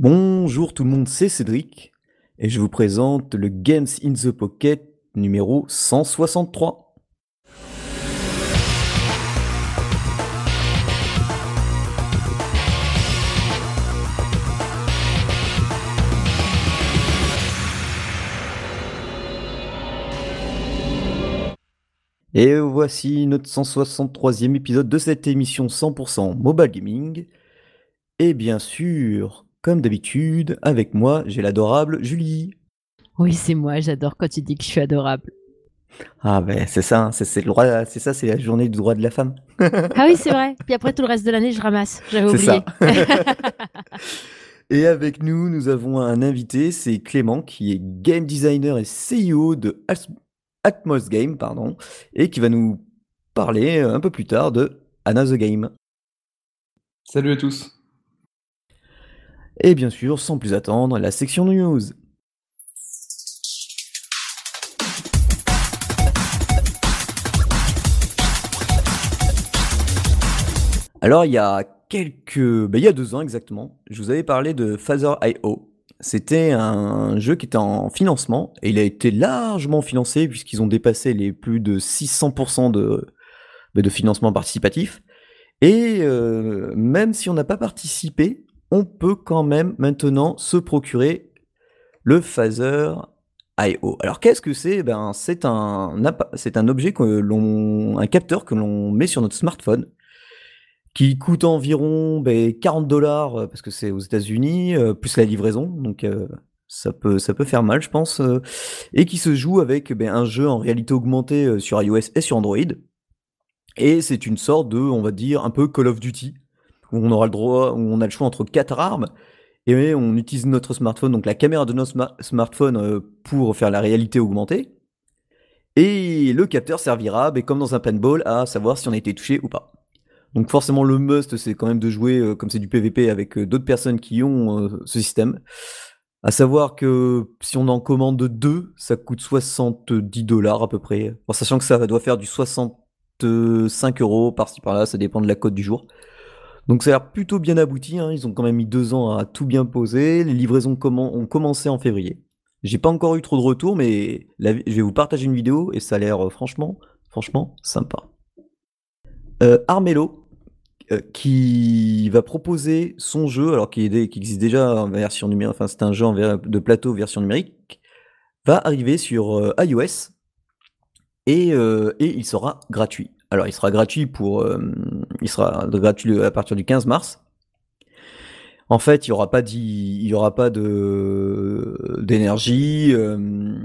Bonjour tout le monde, c'est Cédric et je vous présente le Games in the Pocket numéro 163. Et voici notre 163e épisode de cette émission 100% mobile gaming. Et bien sûr, comme d'habitude, avec moi, j'ai l'adorable Julie. Oui, c'est moi, j'adore quand tu dis que je suis adorable. Ah ben c'est ça, hein, c'est le droit, c'est ça, c'est la journée du droit de la femme. ah oui, c'est vrai. Puis après tout le reste de l'année, je ramasse. J'avais oublié. Ça. et avec nous, nous avons un invité, c'est Clément, qui est game designer et CEO de Atmos Game, pardon, et qui va nous parler un peu plus tard de Anna the Game. Salut à tous. Et bien sûr, sans plus attendre, la section news. Alors, il y a quelques. Ben, il y a deux ans exactement, je vous avais parlé de Phaser.io. C'était un jeu qui était en financement et il a été largement financé puisqu'ils ont dépassé les plus de 600% de, ben, de financement participatif. Et euh, même si on n'a pas participé, on peut quand même maintenant se procurer le phaser IO. Alors qu'est-ce que c'est? Ben, c'est un, objet que l'on, un capteur que l'on met sur notre smartphone qui coûte environ 40 ben, dollars euh, parce que c'est aux États-Unis euh, plus la livraison. Donc euh, ça peut ça peut faire mal je pense et qui se joue avec ben, un jeu en réalité augmentée sur iOS et sur Android. Et c'est une sorte de on va dire un peu Call of Duty où on aura le droit, où on a le choix entre quatre armes, et on utilise notre smartphone, donc la caméra de notre smartphone euh, pour faire la réalité augmentée. Et le capteur servira, ben, comme dans un paintball, à savoir si on a été touché ou pas. Donc forcément le must c'est quand même de jouer euh, comme c'est du PVP avec euh, d'autres personnes qui ont ce système. À savoir que si on en commande deux, ça coûte 70 dollars à peu près. En sachant que ça doit faire du 65 euros par-ci par-là, ça dépend de la cote du jour. Donc ça a l'air plutôt bien abouti, hein. ils ont quand même mis deux ans à tout bien poser, les livraisons ont commencé en février. J'ai pas encore eu trop de retours, mais je vais vous partager une vidéo et ça a l'air euh, franchement, franchement sympa. Euh, Armello, euh, qui va proposer son jeu, alors qui, existe déjà en version numérique, enfin c'est un jeu de plateau version numérique, va arriver sur iOS et il sera gratuit. Alors, il sera gratuit pour, euh, il sera gratuit à partir du 15 mars. En fait, il n'y aura pas de d'énergie. Euh,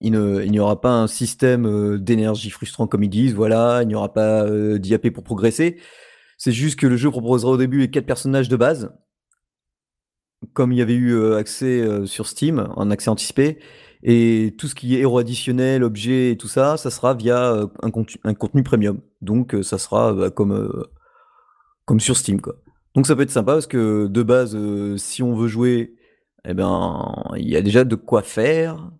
il n'y aura pas un système euh, d'énergie frustrant comme ils disent. Voilà, il n'y aura pas d'IAP pour progresser. C'est juste que le jeu proposera au début les quatre personnages de base, comme il y avait eu accès sur Steam, en accès anticipé. Et tout ce qui est héros additionnel, objets et tout ça, ça sera via euh, un contenu premium. Donc euh, ça sera bah, comme, euh, comme sur Steam. Donc ça peut être sympa parce que de base, si on veut jouer, eh ben, il y a déjà de quoi faire.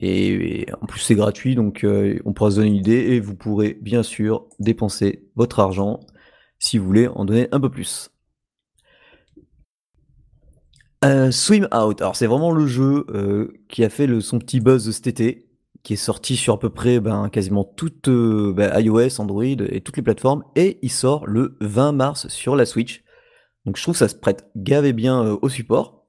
Et, en plus c'est gratuit, donc on pourra se donner une idée et vous pourrez bien sûr dépenser votre argent si vous voulez en donner un peu plus. Euh, Swim Out, alors c'est vraiment le jeu euh, qui a fait le, son petit buzz cet été, qui est sorti sur à peu près ben, quasiment toute euh, ben, iOS, Android et toutes les plateformes, et il sort le 20 mars sur la Switch. Donc je trouve que ça se prête gavé bien au support.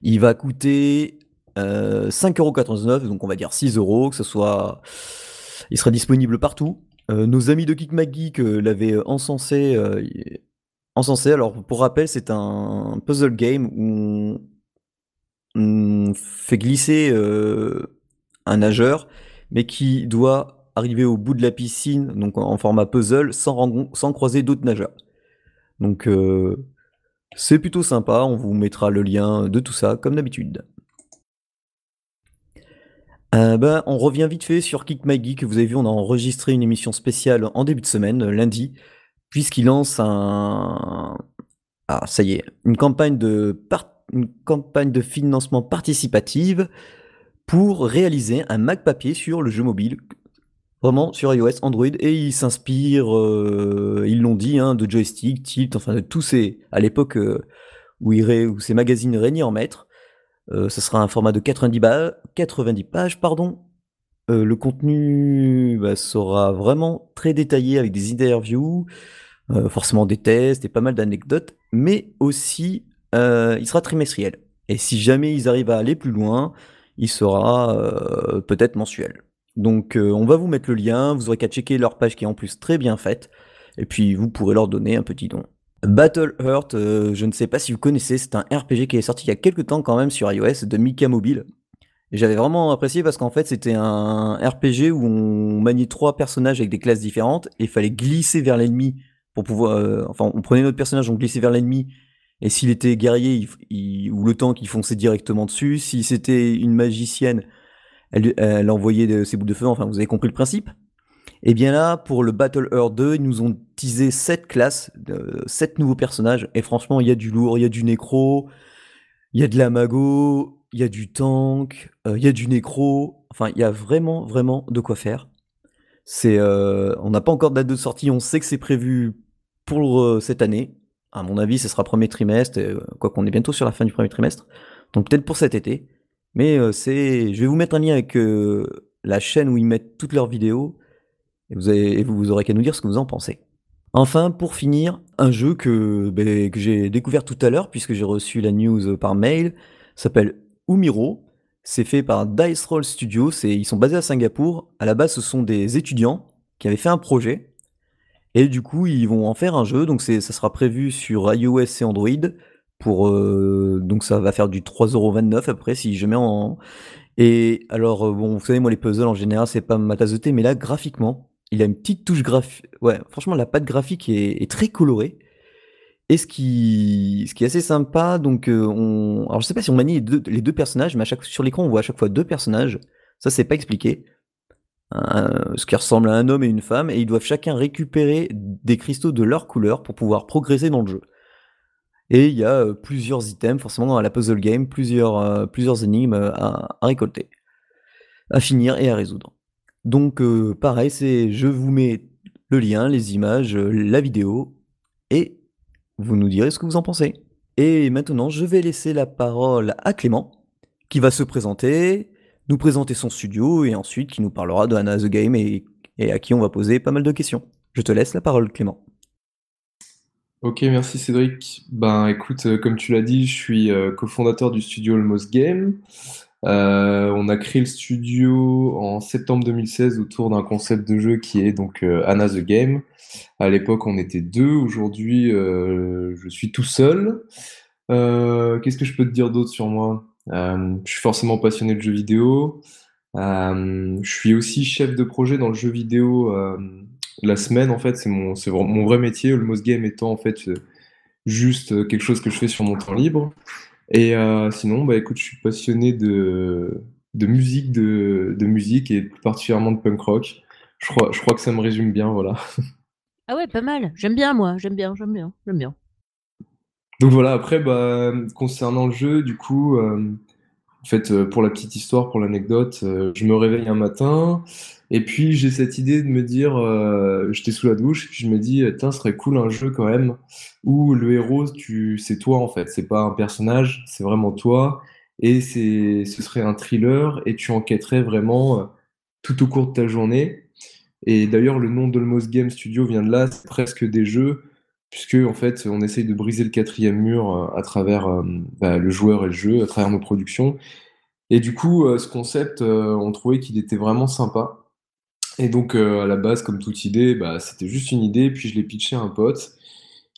Il va coûter 5,99€, donc on va dire 6€, que ce soit... Il sera disponible partout. nos amis de Geek McGeek l'avaient encensé Encensé, alors pour rappel, c'est un puzzle game où on, fait glisser euh, nageur, mais qui doit arriver au bout de la piscine, donc en format puzzle, sans, sans croiser d'autres nageurs. Donc euh, c'est plutôt sympa, on vous mettra le lien de tout ça, comme d'habitude. Euh, ben, on revient vite fait sur Kick My Geek. Vous avez vu, on a enregistré une émission spéciale en début de semaine, lundi, puisqu'il lance un, ah, ça y est, une campagne de, une campagne de financement participative pour réaliser un Mac papier sur le jeu mobile, vraiment sur iOS, Android, et ils s'inspirent, euh, ils l'ont dit, hein, de joystick, tilt, enfin de tous ces, à l'époque, euh, où, ces magazines régnent en maître. Euh, ça sera un format de 90, 90 pages. Pardon. Euh, le contenu bah, sera vraiment très détaillé avec des interviews, forcément des tests et pas mal d'anecdotes, mais aussi il sera trimestriel. Et si jamais ils arrivent à aller plus loin, il sera peut-être mensuel. Donc on va vous mettre le lien, vous aurez qu'à checker leur page qui est en plus très bien faite, et puis vous pourrez leur donner un petit don. Battle Heart, euh, je ne sais pas si vous connaissez, c'est un RPG qui est sorti il y a quelques temps quand même sur iOS de Mika Mobile. J'avais vraiment apprécié parce qu'en fait c'était un RPG où on maniait trois personnages avec des classes différentes et il fallait glisser vers l'ennemi pour pouvoir... Euh, enfin on prenait notre personnage, on glissait vers l'ennemi et s'il était guerrier ou le tank il fonçait directement dessus. Si c'était une magicienne, elle, elle envoyait ses bouts de feu, enfin vous avez compris le principe? Et bien là, pour le Battle Earth 2, ils nous ont teasé 7 classes, 7 nouveaux personnages, et franchement, il y a du lourd, il y a du nécro, il y a de la mago, il y a du tank, euh, il y a du nécro, enfin, il y a vraiment, vraiment de quoi faire. C'est, euh, on n'a pas encore de date de sortie, on sait que c'est prévu pour euh, cette année. À mon avis, ce sera premier trimestre, quoi qu'on est bientôt sur la fin du premier trimestre, donc peut-être pour cet été. Mais c'est, je vais vous mettre un lien avec la chaîne où ils mettent toutes leurs vidéos. Et vous, avez, vous aurez qu'à nous dire ce que vous en pensez. Enfin, pour finir, un jeu que, ben, que j'ai découvert tout à l'heure, puisque j'ai reçu la news par mail, s'appelle Umiro. C'est fait par Dice Roll Studios, ils sont basés à Singapour. À la base, ce sont des étudiants qui avaient fait un projet. Et du coup, ils vont en faire un jeu. Donc, ça sera prévu sur iOS et Android. Pour, euh, donc, ça va faire du 3,29€ après, si je mets en. Et alors, euh, bon, vous savez, moi, les puzzles en général, c'est pas ma tasse de thé, mais là, graphiquement, il a une petite touche graphique. Ouais, franchement, la patte graphique est, très colorée. Et ce qui, ce qui est assez sympa, donc euh, on, alors je sais pas si on manie les deux, personnages, mais sur l'écran on voit à chaque fois deux personnages. Ça c'est pas expliqué. Ce qui ressemble à un homme et une femme, et ils doivent chacun récupérer des cristaux de leur couleur pour pouvoir progresser dans le jeu. Et il y a euh, plusieurs items, forcément dans la puzzle game, plusieurs, euh, plusieurs énigmes à récolter, à finir et à résoudre. Donc euh, pareil, c'est je vous mets le lien, les images, euh, la vidéo, et vous nous direz ce que vous en pensez. Et maintenant, je vais laisser la parole à Clément, qui va se présenter, nous présenter son studio, et ensuite qui nous parlera de Anna the Game et, à qui on va poser pas mal de questions. Je te laisse la parole, Clément. Ok, merci Cédric. Ben écoute, euh, comme tu l'as dit, je suis cofondateur du studio Almost Game. Euh, on a créé le studio en septembre 2016 autour d'un concept de jeu qui est donc euh, Anna the Game. À l'époque, on était deux. Aujourd'hui, euh, je suis tout seul. Qu'est-ce que je peux te dire d'autre sur moi? Je suis forcément passionné de jeux vidéo. je suis aussi chef de projet dans le jeu vidéo la semaine. En fait, c'est mon, vrai métier. Le Moss Game étant en fait juste quelque chose que je fais sur mon temps libre. Et euh, sinon, bah écoute, je suis passionné de, musique, de musique et plus particulièrement de punk rock. Je crois, je crois que ça me résume bien, voilà. Ah ouais, pas mal. J'aime bien, moi. J'aime bien, j'aime bien, j'aime bien. Donc voilà, après, bah, concernant le jeu, du coup, euh, en fait, euh, pour la petite histoire, pour l'anecdote, je me réveille un matin, et puis j'ai cette idée de me dire, euh, j'étais sous la douche, et puis je me dis, tiens, serait cool un jeu quand même, où le héros, tu, c'est toi en fait, c'est pas un personnage, c'est vraiment toi, et c'est, ce serait un thriller, et tu enquêterais vraiment euh, tout au cours de ta journée. Et d'ailleurs, le nom d'Almost Game Studio vient de là, c'est presque des jeux, puisque en fait, on essaye de briser le quatrième mur euh, à travers bah, le joueur et le jeu, à travers nos productions. Et du coup, ce concept, on trouvait qu'il était vraiment sympa. Et donc, euh, à la base, comme toute idée, bah, c'était juste une idée, puis je l'ai pitché à un pote,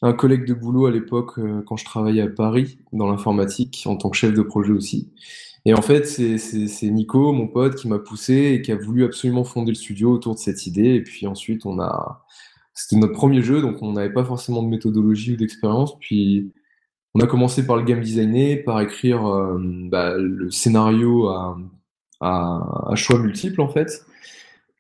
un collègue de boulot à l'époque, euh, quand je travaillais à Paris, dans l'informatique, en tant que chef de projet aussi. Et en fait, c'est Nico, mon pote, qui m'a poussé et qui a voulu absolument fonder le studio autour de cette idée. Et puis ensuite, on a. C'était notre premier jeu, donc on n'avait pas forcément de méthodologie ou d'expérience. Puis on a commencé par le game designer, par écrire euh, bah, le scénario à, à, choix multiples en fait.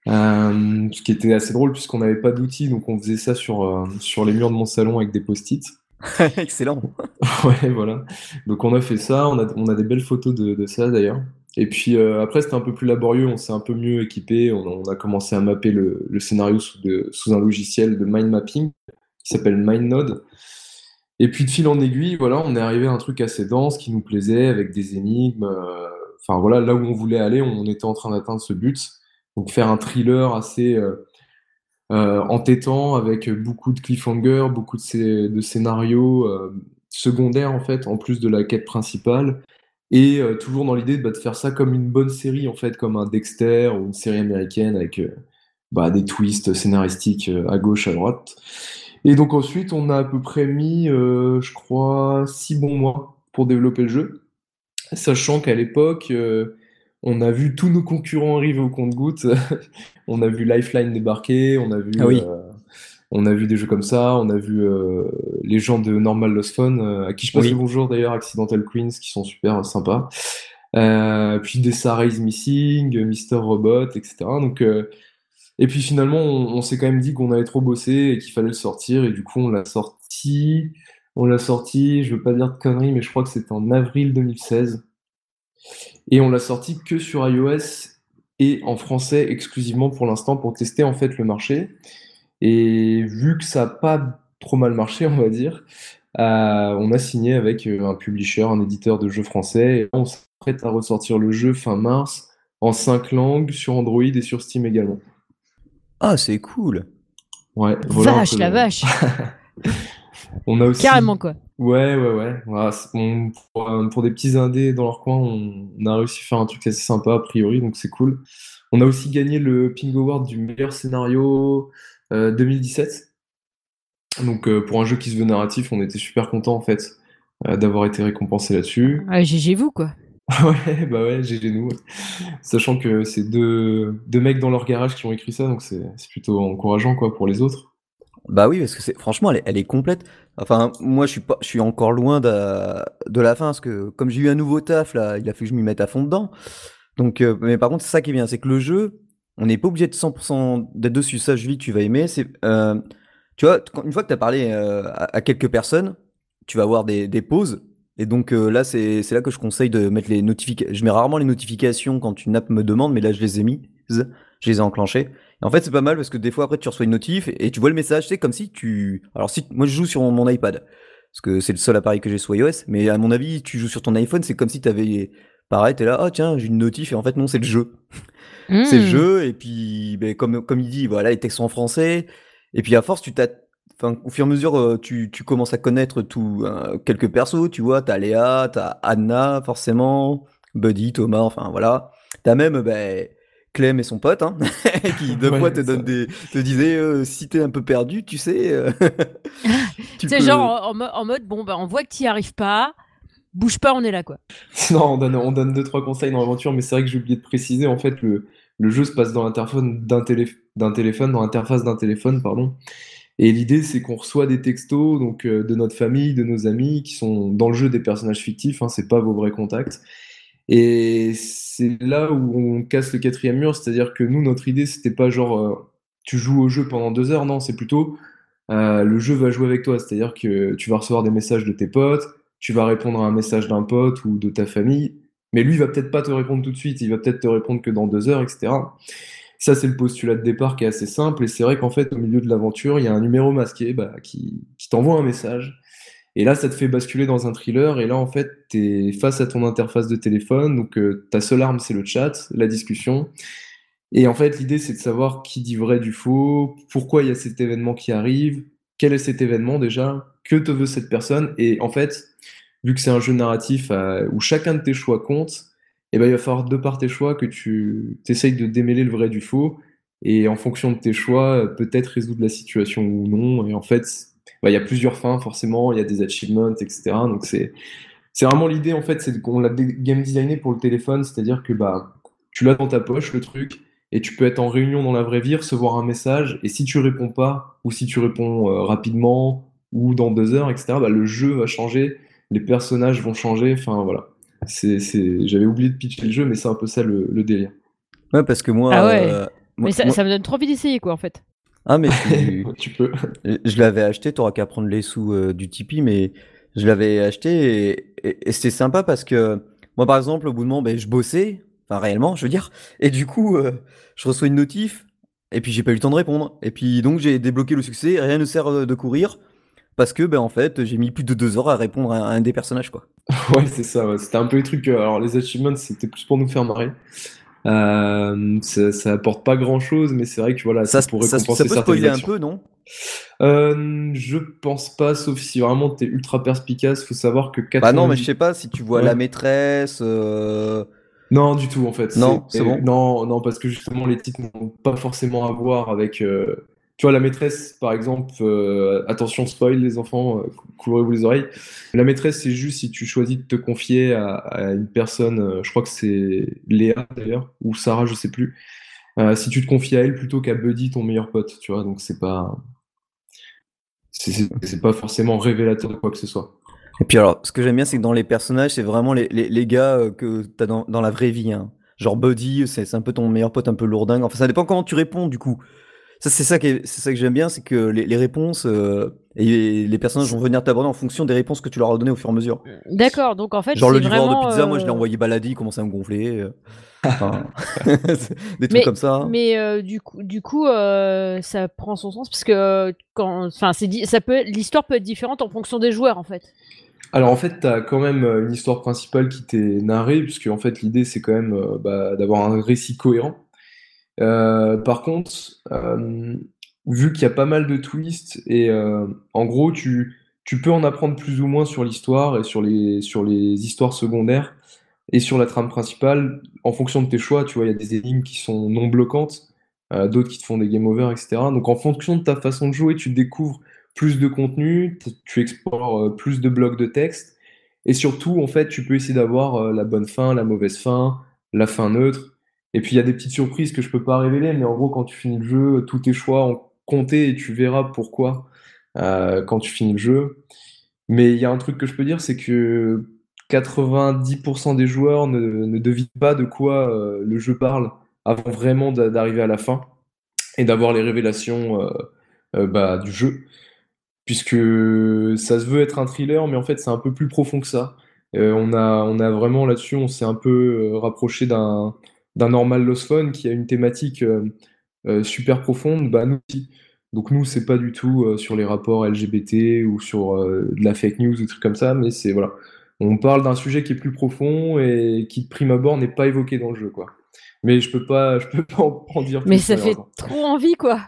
Euh, ce qui était assez drôle puisqu'on n'avait pas d'outils, donc on faisait ça sur, euh, sur les murs de mon salon avec des post-it. Excellent. ouais, voilà. Donc on a fait ça, on a, on a des belles photos de, de ça d'ailleurs. Et puis euh, après, c'était un peu plus laborieux, on s'est un peu mieux équipé, on, a commencé à mapper le, scénario sous, un logiciel de mind mapping qui s'appelle MindNode. Et puis de fil en aiguille, voilà, on est arrivé à un truc assez dense qui nous plaisait, avec des énigmes. euh, Enfin voilà, là où on voulait aller, on était en train d'atteindre ce but. Donc faire un thriller assez euh, entêtant, avec beaucoup de cliffhangers, beaucoup de, de scénarios secondaires en fait, en plus de la quête principale. Et euh, toujours dans l'idée bah, de faire ça comme une bonne série, en fait, comme un Dexter ou une série américaine avec euh, bah, des twists scénaristiques euh, à gauche, à droite. Et donc ensuite, on a à peu près mis, euh, je crois, six bons mois pour développer le jeu, sachant qu'à l'époque, euh, on a vu tous nos concurrents arriver au compte-gouttes. On a vu Lifeline débarquer, on a vu, Ah oui. On a vu des jeux comme ça, on a vu euh, les gens de Normal Lost Fun, euh, à qui je passe Oui. le bonjour d'ailleurs, Accidental Queens, qui sont super sympas. Euh, puis des Sarah's Missing, Mr. Robot, etc. Donc, et puis finalement, on, on s'est quand même dit qu'on avait trop bossé et qu'il fallait le sortir, et du coup, on l'a sorti. On l'a sorti, je veux pas dire de conneries, mais je crois que c'était en avril 2016. Et on l'a sorti que sur iOS et en français exclusivement pour l'instant pour tester en fait le marché. Et vu que ça n'a pas trop mal marché, on va dire, euh, on a signé avec euh, un publisher, un éditeur de jeux français. Et on s'apprête à ressortir le jeu fin mars en cinq langues sur Android et sur Steam également. Ah, c'est cool. Ouais, voilà Vache, la vache. On a aussi. Carrément, quoi. Ouais, ouais, ouais. Voilà, c'est- on- pour, euh, pour des petits indés dans leur coin, on, on a réussi à faire un truc assez sympa a priori, donc c'est cool. On a aussi gagné le Ping Award du meilleur scénario 2017. Donc euh, pour un jeu qui se veut narratif, on était super content en fait euh, d'avoir été récompensé là-dessus. Ouais, GG vous, quoi. Ouais, bah ouais, GG nous. Sachant que c'est deux, deux mecs dans leur garage qui ont écrit ça, donc c'est c'est plutôt encourageant quoi pour les autres. Bah oui, parce que c'est franchement, elle est, elle est complète. Enfin, moi, je suis pas, je suis encore loin de, de la fin, parce que comme j'ai eu un nouveau taf là, il a fallu que je m'y mette à fond dedans. Donc, euh, mais par contre, c'est ça qui est bien, c'est que le jeu, on n'est pas obligé de 100% d'être dessus. Ça, Julie, tu vas aimer. C'est, euh, tu vois, une fois que tu as parlé euh, à, quelques personnes, tu vas avoir des, des pauses. Et donc euh, là, c'est là que je conseille de mettre les notifications. Je mets rarement les notifications quand une app me demande, mais là, je les ai mises. Je les ai enclenchées. Et en fait, c'est pas mal parce que des fois, après, tu reçois une notif et tu vois le message. C'est comme si tu. Alors, si moi, je joue sur mon iPad parce que c'est le seul appareil que j'ai sous iOS. Mais à mon avis, tu joues sur ton iPhone, c'est comme si tu avais. Pareil, t'es là, oh tiens, j'ai une notif, et en fait, non, c'est le jeu. C'est le Hmm. jeu, et puis, ben, comme, comme il dit, voilà, les textes sont en français. Et puis, à force, tu t'as. Enfin, au fur et à mesure, euh, tu, tu commences à connaître tout, euh, quelques persos, tu vois. T'as Léa, t'as Anna, forcément, Buddy, Thomas, enfin, voilà. T'as même, ben, Clem et son pote, hein, qui, deux Ouais, fois, te, donne des, te disaient, euh, si t'es un peu perdu, tu sais. euh, tu peux- genre en, en mo- en mode, bon, bah, on voit que tu n'y arrives pas. Bouge pas, on est là, quoi. Non, on donne, on donne deux, trois conseils dans l'aventure, mais c'est vrai que j'ai oublié de préciser, en fait, le, le jeu se passe dans l'interface d'un télé, d'un téléphone, dans l'interface d'un téléphone, pardon. Et l'idée, c'est qu'on reçoit des textos donc, euh, de notre famille, de nos amis, qui sont dans le jeu des personnages fictifs, hein, c'est pas vos vrais contacts. Et c'est là où on casse le quatrième mur, c'est-à-dire que nous, notre idée, c'était pas genre, euh, tu joues au jeu pendant deux heures, non, c'est plutôt, euh, le jeu va jouer avec toi, c'est-à-dire que tu vas recevoir des messages de tes potes, tu vas répondre à un message d'un pote ou de ta famille, mais lui, va peut-être pas te répondre tout de suite, il va peut-être te répondre que dans deux heures, etc. Ça, c'est le postulat de départ qui est assez simple, et c'est vrai qu'en fait, au milieu de l'aventure, il y a un numéro masqué bah, qui, qui t'envoie un message, et là, ça te fait basculer dans un thriller, et là, en fait, tu es face à ton interface de téléphone, donc euh, ta seule arme, c'est le chat, la discussion, et en fait, l'idée, c'est de savoir qui dit vrai du faux, pourquoi il y a cet événement qui arrive, quel est cet événement déjà, que te veut cette personne, et en fait, vu que c'est un jeu narratif euh, où chacun de tes choix compte, eh ben, il va falloir de par tes choix que tu essayes de démêler le vrai du faux, et en fonction de tes choix, euh, peut-être résoudre la situation ou non, et en fait, bah, il y a plusieurs fins, forcément, il y a des achievements, etc. Donc c'est vraiment l'idée, en fait, c'est qu'on l'a game designé pour le téléphone, c'est-à-dire que bah, tu l'as dans ta poche, le truc, et tu peux être en réunion dans la vraie vie, recevoir un message, et si tu réponds pas, ou si tu réponds euh, rapidement, ou dans deux heures, etc., bah, le jeu va changer, les personnages vont changer, enfin voilà. C'est, c'est... J'avais oublié de pitcher le jeu, mais c'est un peu ça le, le délire. Ouais, parce que moi. Ah ouais. euh, moi- Mais ça, moi- ça me donne trop envie d'essayer, quoi, en fait. Ah, mais tu- tu peux. Je l'avais acheté, t'auras qu'à prendre les sous euh, du Tipeee, mais je l'avais acheté et, et- et c'était sympa parce que moi, par exemple, au bout de moment, ben, je bossais, enfin réellement, je veux dire, et du coup, euh, je reçois une notif et puis j'ai pas eu le temps de répondre. Et puis donc j'ai débloqué le succès, rien ne sert de courir parce que, ben, en fait, j'ai mis plus de deux heures à répondre à un des personnages, quoi. Ouais, c'est ça, ouais. C'était un peu les trucs. euh, alors, les achievements, c'était plus pour nous faire marrer. Euh, ça, ça apporte pas grand-chose, mais c'est vrai que voilà, Ça, ça pourrait ça, ça compenser peut spoiler un peu, non? Euh, je pense pas, sauf si vraiment t'es ultra perspicace. Faut savoir que Bah non, mais je 90... sais pas si tu vois Ouais. la maîtresse. euh, Non, du tout en fait. Non, c'est bon. Non, non, parce que justement les titres n'ont pas forcément à voir avec. euh, Tu vois, la maîtresse, par exemple, euh, attention spoil les enfants, euh, cou- couvrez-vous les oreilles. La maîtresse, c'est juste si tu choisis de te confier à, une personne, euh, je crois que c'est Léa d'ailleurs, ou Sarah, je sais plus. Si tu te confies à elle plutôt qu'à Buddy, ton meilleur pote, tu vois, donc c'est pas. C'est pas forcément révélateur de quoi que ce soit. Et puis alors, ce que j'aime bien, c'est que dans les personnages, c'est vraiment les, les, les gars que t'as dans, dans la vraie vie. hein. Genre Buddy, c'est un peu ton meilleur pote un peu lourdingue. Enfin, ça dépend comment tu réponds, du coup. Ça, c'est ça, qui est- c'est ça que j'aime bien, c'est que les, les réponses euh, et les personnages vont venir t'aborder en fonction des réponses que tu leur as données au fur et à mesure. D'accord, donc en fait, Genre le livreur vraiment, de pizza, moi je l'ai euh, envoyé balader, il commençait à me gonfler. euh. Enfin, des trucs Mais, comme ça. mais euh, du coup, du coup euh, ça prend son sens parce que euh, quand, enfin, c'est di- ça peut, l'histoire peut être différente en fonction des joueurs en fait. Alors en fait, tu as quand même euh, une histoire principale qui t'est narrée, puisque en fait l'idée c'est quand même euh, bah, d'avoir un récit cohérent. Euh, par contre, euh, vu qu'il y a pas mal de twists, et euh, en gros tu, tu peux en apprendre plus ou moins sur l'histoire et sur les, sur les histoires secondaires et sur la trame principale, en fonction de tes choix, tu vois, il y a des énigmes qui sont non bloquantes, d'autres qui te font des game over, etc. Donc en fonction de ta façon de jouer, tu découvres plus de contenu, tu explores plus de blocs de texte, et surtout, en fait, tu peux essayer d'avoir la bonne fin, la mauvaise fin, la fin neutre. Et puis il y a des petites surprises que je peux pas révéler, mais en gros, quand tu finis le jeu, tous tes choix ont compté et tu verras pourquoi euh, quand tu finis le jeu. Mais il y a un truc que je peux dire, c'est que 90% des joueurs ne, ne devinent pas de quoi euh, le jeu parle avant vraiment d'a- d'arriver à la fin et d'avoir les révélations euh, bah, du jeu. Puisque ça se veut être un thriller, mais en fait c'est un peu plus profond que ça. On a, on a vraiment là-dessus, on s'est un peu rapproché d'un d'un normal Lost Phone qui a une thématique euh, euh, super profonde, bah nous aussi. Donc nous, c'est pas du tout euh, sur les rapports LGBT ou sur de la fake news ou des trucs comme ça, mais c'est voilà. On parle d'un sujet qui est plus profond et qui de prime abord n'est pas évoqué dans le jeu, quoi. Mais je peux pas, je peux pas en, en dire Mais plus, ça fait trop envie quoi.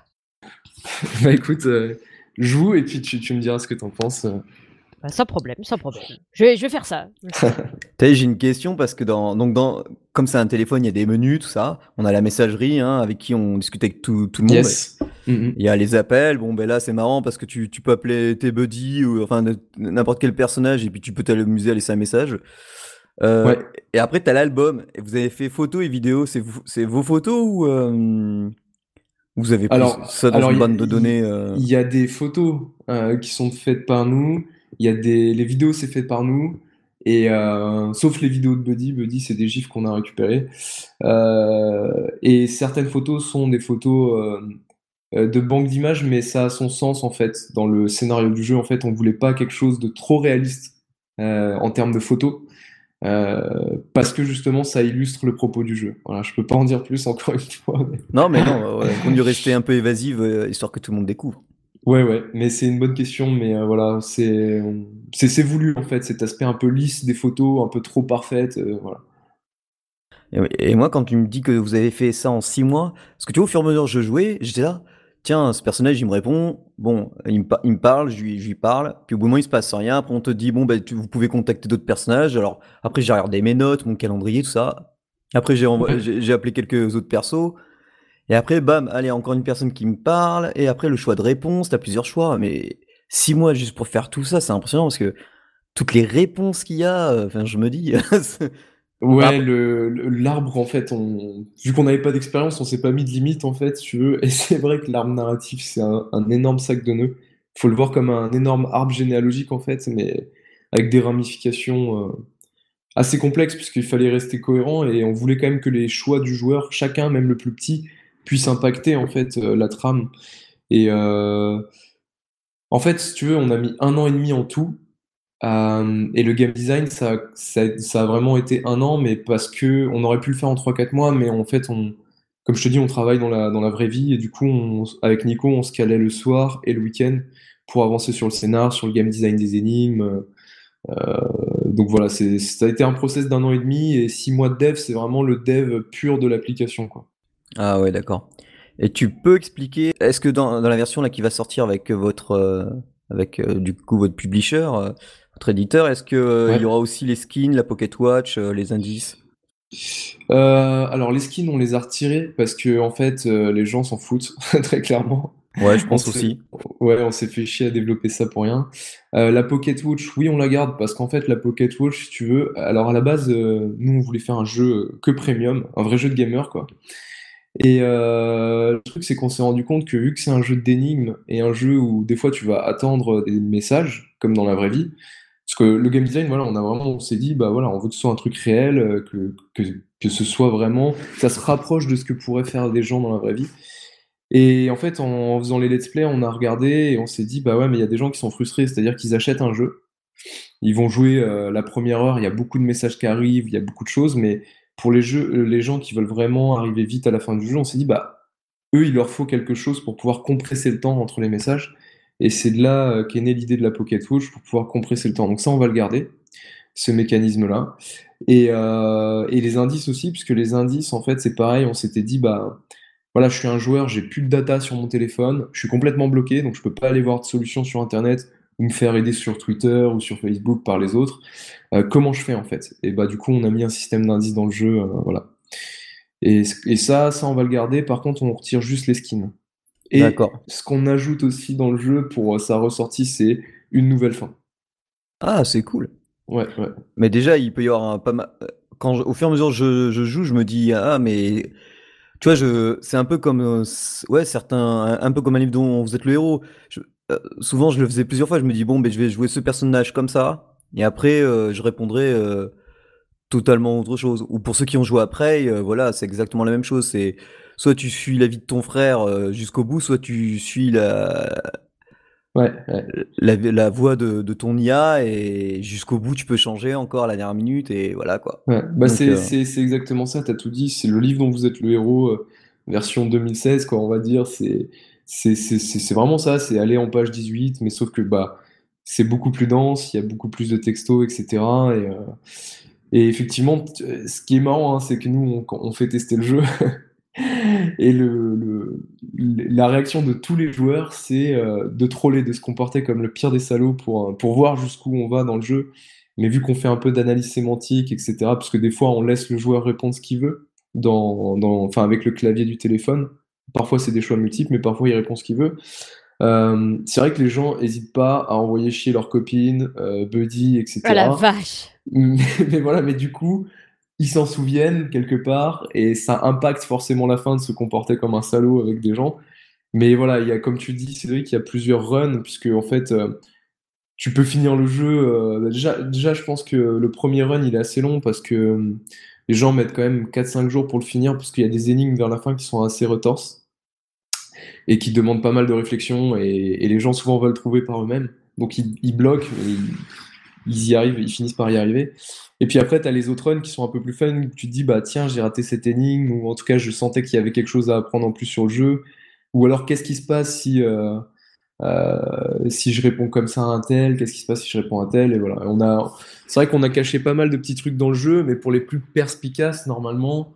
Bah écoute, euh, joue et puis tu, tu me diras ce que t'en penses. Bah, sans problème, sans problème. Je vais, je vais faire ça. J'ai une question parce que dans, donc dans, comme c'est un téléphone, il y a des menus, tout ça. On a la messagerie, hein, avec qui on discute avec tout, tout le monde. Yes. Mhm. Il y a les appels. Bon, ben là, c'est marrant parce que tu, tu peux appeler tes buddies ou enfin n'importe quel personnage et puis tu peux t'amuser à laisser un message. Euh, Ouais. Et après, t'as l'album. Et vous avez fait photos et vidéos. C'est vos photos ou euh, vous avez pris Alors- ça dans alors, une bande de il- données euh, Il y a des photos euh, qui sont faites par nous. Il y a des les vidéos c'est fait par nous. Et euh, sauf les vidéos de Buddy, Buddy c'est des gifs qu'on a récupérés. Euh, et certaines photos sont des photos euh, de banque d'images, mais ça a son sens en fait dans le scénario du jeu. En fait, on voulait pas quelque chose de trop réaliste en termes de photos. parce que justement ça illustre le propos du jeu. Voilà, je peux pas en dire plus encore une fois. Non, mais non, on dû rester un peu évasive histoire que tout le monde découvre. Ouais, ouais, mais c'est une bonne question, mais euh, voilà, c'est on- c'est c'est voulu en fait, cet aspect un peu lisse des photos, un peu trop parfaites, euh, voilà. Et, moi, quand tu me dis que vous avez fait ça en six mois, parce que tu vois, au fur et à mesure que je jouais, j'étais là, tiens, ce personnage, il me répond, bon, il me, il me parle, je lui, je lui parle, puis au bout d'un moment, il se passe rien, après on te dit, bon, ben, tu- vous pouvez contacter d'autres personnages, alors après j'ai regardé mes notes, mon calendrier, tout ça, après j'ai j'ai appelé quelques autres persos, et après, bam, allez, encore une personne qui me parle, et après le choix de réponse, t'as plusieurs choix, mais six mois juste pour faire tout ça, c'est impressionnant, parce que toutes les réponses qu'il y a, euh, enfin, je me dis, Ouais, le le- l'arbre en fait, on vu qu'on n'avait pas d'expérience, on s'est pas mis de limite en fait, si tu veux, et c'est vrai que l'arbre narratif c'est un, un énorme sac de nœuds. Faut le voir comme un énorme arbre généalogique en fait, mais avec des ramifications euh, assez complexes puisqu'il fallait rester cohérent et on voulait quand même que les choix du joueur, chacun, même le plus petit, puisse impacter en fait euh, la trame. Et euh, en fait, si tu veux, on a mis un an et demi en tout. Euh, et le game design, ça, ça, a vraiment été un an, mais parce que on aurait pu le faire en 3-4 mois, mais en fait, on, comme je te dis, on travaille dans la, dans la vraie vie, et du coup, avec Nico, on se calait le soir et le week-end pour avancer sur le scénar, sur le game design des énigmes. donc voilà, ça a été un process d'un an et demi et six mois de dev, c'est vraiment le dev pur de l'application, quoi. Ah ouais, d'accord. Et tu peux expliquer, est-ce que dans, dans la version là qui va sortir avec votre, avec du coup votre publisher, votre éditeur, est-ce que il y aura aussi les skins, la Pocket Watch, les indices? Euh, alors les skins, on les a retirés parce que en fait, euh, les gens s'en foutent très clairement. Ouais, je pense aussi. Ouais, on s'est fait chier à développer ça pour rien. Euh, la Pocket Watch, oui, on la garde parce qu'en fait, la Pocket Watch, si tu veux, alors à la base, nous, on voulait faire un jeu que premium, un vrai jeu de gamer, quoi. Et le truc, c'est qu'on s'est rendu compte que vu que c'est un jeu d'énigmes et un jeu où des fois tu vas attendre des messages, comme dans la vraie vie, parce que le game design, voilà, on a vraiment, on s'est dit, bah voilà, on veut que ce soit un truc réel, euh, que, ce soit vraiment, ça se rapproche de ce que pourraient faire des gens dans la vraie vie. Et en fait, en faisant les let's play, on a regardé et on s'est dit, bah ouais, mais il y a des gens qui sont frustrés, c'est-à-dire qu'ils achètent un jeu, ils vont jouer euh, la première heure, il y a beaucoup de messages qui arrivent, il y a beaucoup de choses, mais pour les jeux, euh, les gens qui veulent vraiment arriver vite à la fin du jeu, on s'est dit, bah eux, il leur faut quelque chose pour pouvoir compresser le temps entre les messages. Et c'est de là euh, qu'est née l'idée de la Pocket Watch pour pouvoir compresser le temps. Donc ça, on va le garder, ce mécanisme-là. Et, euh, et, les indices aussi, puisque les indices, en fait, c'est pareil, on s'était dit, bah voilà, je suis un joueur, j'ai plus de data sur mon téléphone, je suis complètement bloqué, donc je peux pas aller voir de solution sur Internet me faire aider sur Twitter ou sur Facebook par les autres. Euh, comment je fais en fait? Et bah du coup, on a mis un système d'indices dans le jeu, voilà. Et, et, ça, ça on va le garder. Par contre, on retire juste les skins. Et ce qu'on ajoute aussi dans le jeu pour euh, sa ressortie, c'est une nouvelle fin. Ah, c'est cool. Ouais, ouais. Mais déjà, il peut y avoir un pas mal. Euh, quand au fur et à mesure je, je joue, je me dis ah mais tu vois, je c'est un peu comme euh, ouais certains un, peu comme un livre dont vous êtes le héros. Souvent, je le faisais plusieurs fois. Je me dis bon, ben je vais jouer ce personnage comme ça, et après je répondrai totalement autre chose. Ou pour ceux qui ont joué après, voilà, c'est exactement la même chose. C'est soit tu suis la vie de ton frère euh, jusqu'au bout, soit tu suis la, ouais, la, la, voix de, de, ton IA et jusqu'au bout tu peux changer encore à la dernière minute et voilà quoi. Ouais. Bah euh, c'est exactement ça, tu as tout dit, c'est le livre dont vous êtes le héros, euh, version 2016 quoi on va dire, c'est c'est vraiment ça, c'est aller en page 18, mais sauf que bah c'est beaucoup plus dense, il y a beaucoup plus de textos, etc. Et, et effectivement, ce qui est marrant, hein, c'est que nous, on, on fait tester le jeu, Et le, la réaction de tous les joueurs, c'est euh, de troller, de se comporter comme le pire des salauds pour, euh, pour voir jusqu'où on va dans le jeu. Mais vu qu'on fait un peu d'analyse sémantique, etc., parce que des fois on laisse le joueur répondre ce qu'il veut, dans, dans, enfin, avec le clavier du téléphone. Parfois c'est des choix multiples, mais parfois il répond ce qu'il veut. Euh, c'est vrai que les gens n'hésitent pas à envoyer chier leurs copines, buddy, etc. Ah la vache mais voilà, mais du coup, ils s'en souviennent quelque part et ça impacte forcément la fin de se comporter comme un salaud avec des gens. Mais voilà, il y a, comme tu dis, Cédric, il y a plusieurs runs, puisque en fait, euh, tu peux finir le jeu. Euh, déjà, déjà, je pense que le premier run, il est assez long parce que euh, les gens mettent quand même 4-5 jours pour le finir, parce qu'il y a des énigmes vers la fin qui sont assez retorses et qui demandent pas mal de réflexion, et, les gens souvent veulent trouver par eux-mêmes. Donc ils, bloquent, ils, ils y arrivent, ils finissent par y arriver. Et puis après, tu as les autres runs qui sont un peu plus fun. Tu te dis, bah tiens, j'ai raté cette énigme, ou en tout cas, je sentais qu'il y avait quelque chose à apprendre en plus sur le jeu. Ou alors, qu'est-ce qui se passe si, euh, euh, si je réponds comme ça à un tel? Qu'est-ce qui se passe si je réponds à un tel? Et voilà. On a, c'est vrai qu'on a caché pas mal de petits trucs dans le jeu, mais pour les plus perspicaces, normalement,